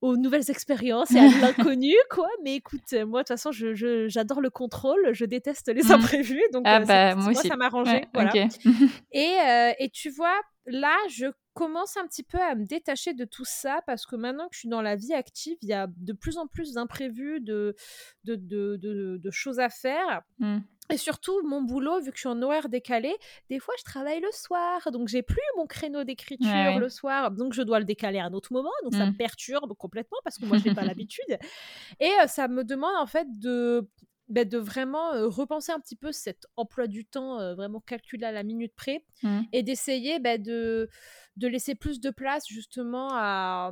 aux nouvelles expériences et à (laughs) l'inconnu, quoi. Mais écoute, moi, de toute façon, j'adore le contrôle, je déteste les mmh. imprévus, donc ah euh, bah, moi, ça m'a arrangé. et, euh, et tu vois, là, je commence un petit peu à me détacher de tout ça parce que maintenant que je suis dans la vie active, il y a de plus en plus d'imprévus, de, de, de, de, choses à faire. Mmh. Et surtout, mon boulot, vu que je suis en horaire décalé, des fois je travaille le soir, donc j'ai plus mon créneau d'écriture le soir, donc je dois le décaler à un autre moment, donc ça me mmh. perturbe complètement parce que moi je n'ai pas (laughs) l'habitude. Et euh, ça me demande en fait de bah, de vraiment repenser un petit peu cet emploi du temps vraiment calculé à la minute près mmh. et d'essayer bah, de, de laisser plus de place justement à,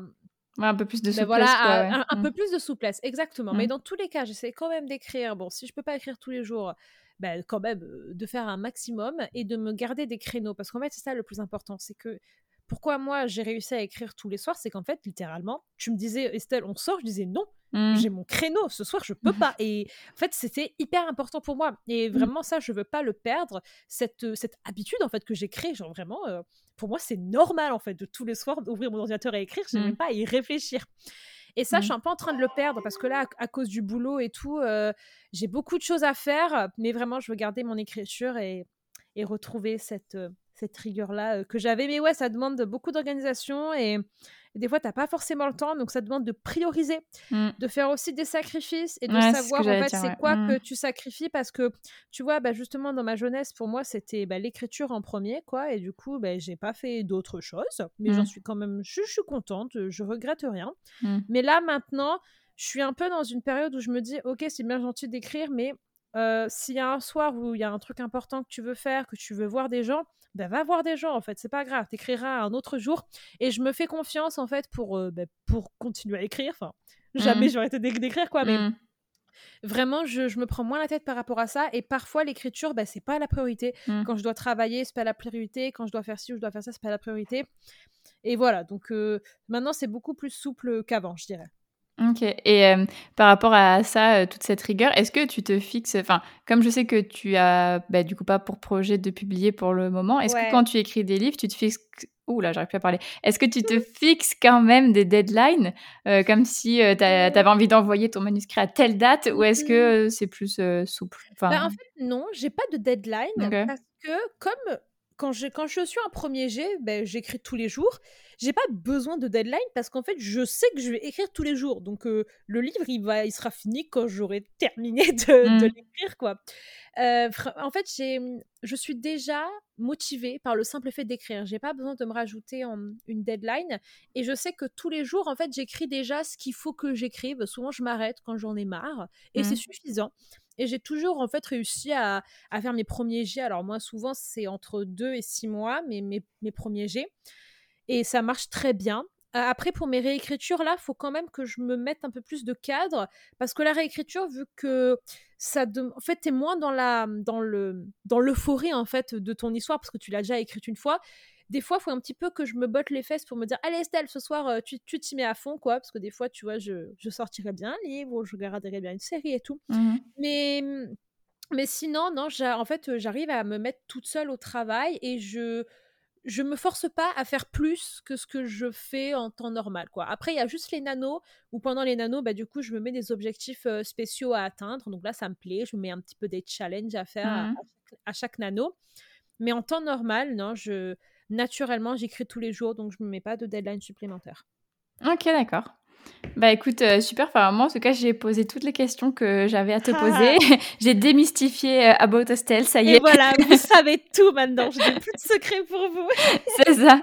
un peu plus de bah, souplesse. voilà, un, mmh. peu plus de souplesse, exactement. Mais mmh. dans tous les cas, j'essaie quand même d'écrire. Bon, si je peux pas écrire tous les jours, bah, quand même de faire un maximum et de me garder des créneaux. Parce qu'en fait, c'est ça le plus important. C'est que pourquoi moi j'ai réussi à écrire tous les soirs, c'est qu'en fait, littéralement, tu me disais, Estelle, on sort, je disais non, mmh. j'ai mon créneau, ce soir, je peux pas. Et en fait, c'était hyper important pour moi. Et mmh. vraiment, ça, je veux pas le perdre, cette, euh, cette habitude, en fait, que j'ai créée, genre vraiment, euh, pour moi, c'est normal, en fait, de tous les soirs d'ouvrir mon ordinateur et écrire, je n'ai mmh. pas à y réfléchir. Et ça, je suis un peu en train de le perdre parce que là, à, cause du boulot et tout, euh, j'ai beaucoup de choses à faire, mais vraiment, je veux garder mon écriture et, et retrouver cette, cette rigueur-là que j'avais. Mais ouais, ça demande beaucoup d'organisation et, des fois, tu n'as pas forcément le temps, donc ça demande de prioriser, mmh. de faire aussi des sacrifices et de savoir en fait c'est quoi que mmh. tu sacrifies parce que tu vois, bah, justement dans ma jeunesse, pour moi, c'était bah, l'écriture en premier, quoi, et du coup, bah, j'ai pas fait d'autres choses, mais j'en suis quand même, je, je, suis contente, je regrette rien. Mais là maintenant, je suis un peu dans une période où je me dis, ok, c'est bien gentil d'écrire, mais s'il y a un soir où il y a un truc important que tu veux faire, que tu veux voir des gens, ben va voir des gens en fait, c'est pas grave, t'écriras un autre jour et je me fais confiance en fait pour, ben, pour continuer à écrire. Enfin, jamais mmh. j'aurais été d'écrire quoi, mais mmh. vraiment je, je, me prends moins la tête par rapport à ça et parfois l'écriture ben, c'est pas la priorité. mmh. Quand je dois travailler, c'est pas la priorité. Quand je dois faire ci ou je dois faire ça, c'est pas la priorité. Et voilà, donc maintenant c'est beaucoup plus souple qu'avant, je dirais. OK et par rapport à ça, toute cette rigueur, est-ce que tu te fixes enfin, comme je sais que tu as, bah, du coup, pas pour projet de publier pour le moment, est-ce que quand tu écris des livres, tu te fixes ouh là, j'arrive plus à parler. Est-ce que tu te fixes quand même des deadlines, comme si, tu avais envie d'envoyer ton manuscrit à telle date ou est-ce que, c'est plus, souple? Bah, en fait, non, j'ai pas de deadline parce que comme quand je, quand je suis un premier jet, ben, j'écris tous les jours. J'ai pas besoin de deadline parce qu'en fait, je sais que je vais écrire tous les jours. Donc, le livre, il, va, il sera fini quand j'aurai (laughs) terminé de, mmh. l'écrire, quoi. en fait, j'ai, je suis déjà motivée par le simple fait d'écrire. J'ai pas besoin de me rajouter une deadline. Et je sais que tous les jours, en fait, j'écris déjà ce qu'il faut que j'écrive. Souvent, je m'arrête quand j'en ai marre. Et c'est mmh. suffisant. Et j'ai toujours en fait réussi à, faire mes premiers jets. Alors moi souvent c'est entre deux et six mois mes, mes, premiers jets. Et ça marche très bien. Après, pour mes réécritures, là, faut quand même que je me mette un peu plus de cadre parce que la réécriture, vu que ça, en fait, t'es moins dans la, dans le, dans l'euphorie en fait de ton histoire parce que tu l'as déjà écrite une fois des fois, il faut un petit peu que je me botte les fesses pour me dire Allez, Estelle, ce soir, euh, tu t'y mets à fond, quoi. Parce que des fois, tu vois, je, je sortirais bien un livre ou je regarderais bien une série et tout. Mmh mais, mais sinon, non, en fait, j'arrive à me mettre toute seule au travail et je je me force pas à faire plus que ce que je fais en temps normal quoi. Après il y a juste les nanos où pendant les nanos bah du coup je me mets des objectifs euh, spéciaux à atteindre donc là ça me plaît, je me mets un petit peu des challenges à faire à, mmh à, chaque, nano. Mais en temps normal non, je naturellement, j'écris tous les jours, donc je ne me mets pas de deadline supplémentaire. Ok, d'accord. Bah écoute, euh, super. Enfin, moi, en tout cas, j'ai posé toutes les questions que j'avais à te poser. (laughs) j'ai démystifié euh, About Estelle, ça y est. Et voilà, (laughs) vous savez tout maintenant. Je n'ai plus de secret pour vous. (laughs) C'est ça.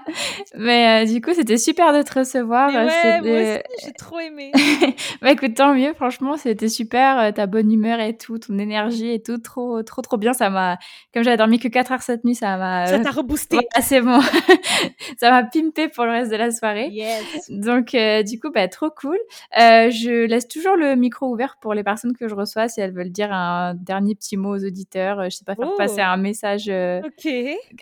Mais euh, du coup, c'était super de te recevoir. ouais, moi aussi, j'ai trop aimé. bah écoute, tant mieux. Franchement, c'était super. Ta bonne humeur et tout, ton énergie et tout, trop, trop, trop bien. Ça m'a, comme j'avais dormi que 4 heures cette nuit, ça m'a. Ça t'a reboosté. Ouais, c'est bon. ça m'a pimpé pour le reste de la soirée. Yes. Donc, du coup, bah trop cool. Euh, je laisse toujours le micro ouvert pour les personnes que je reçois si elles veulent dire un dernier petit mot aux auditeurs. Euh, je sais pas, faire passer oh. un message euh,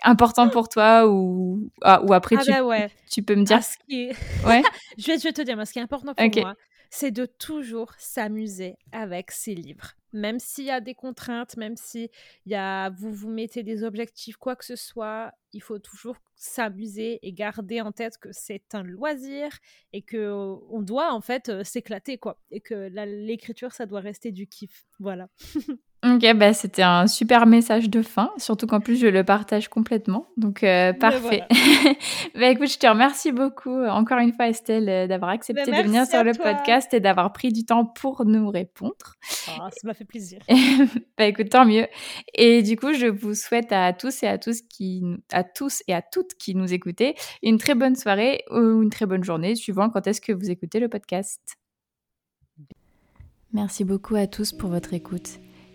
important pour toi ou, ah, ou après ah tu, bah tu peux me dire. Ah, ce qui (laughs) ouais. je, vais, je vais te dire, ce qui est important pour moi, c'est de toujours s'amuser avec ses livres. Même s'il y a des contraintes, même si y a, vous vous mettez des objectifs, quoi que ce soit, il faut toujours s'amuser et garder en tête que c'est un loisir et que on doit en fait s'éclater quoi et que l'écriture ça doit rester du kiff. Voilà. (laughs) Ok, bah c'était un super message de fin, surtout qu'en plus je le partage complètement, donc euh, parfait. (laughs) bah écoute, je te remercie beaucoup euh, encore une fois Estelle euh, d'avoir accepté bah, de venir sur le podcast et d'avoir pris du temps pour nous répondre. Oh, ça m'a fait plaisir. (laughs) bah écoute, tant mieux. Et du coup, je vous souhaite à tous et à tous qui, à tous et à toutes qui nous écoutez, une très bonne soirée ou une très bonne journée, suivant quand est-ce que vous écoutez le podcast. Merci beaucoup à tous pour votre écoute.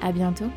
À bientôt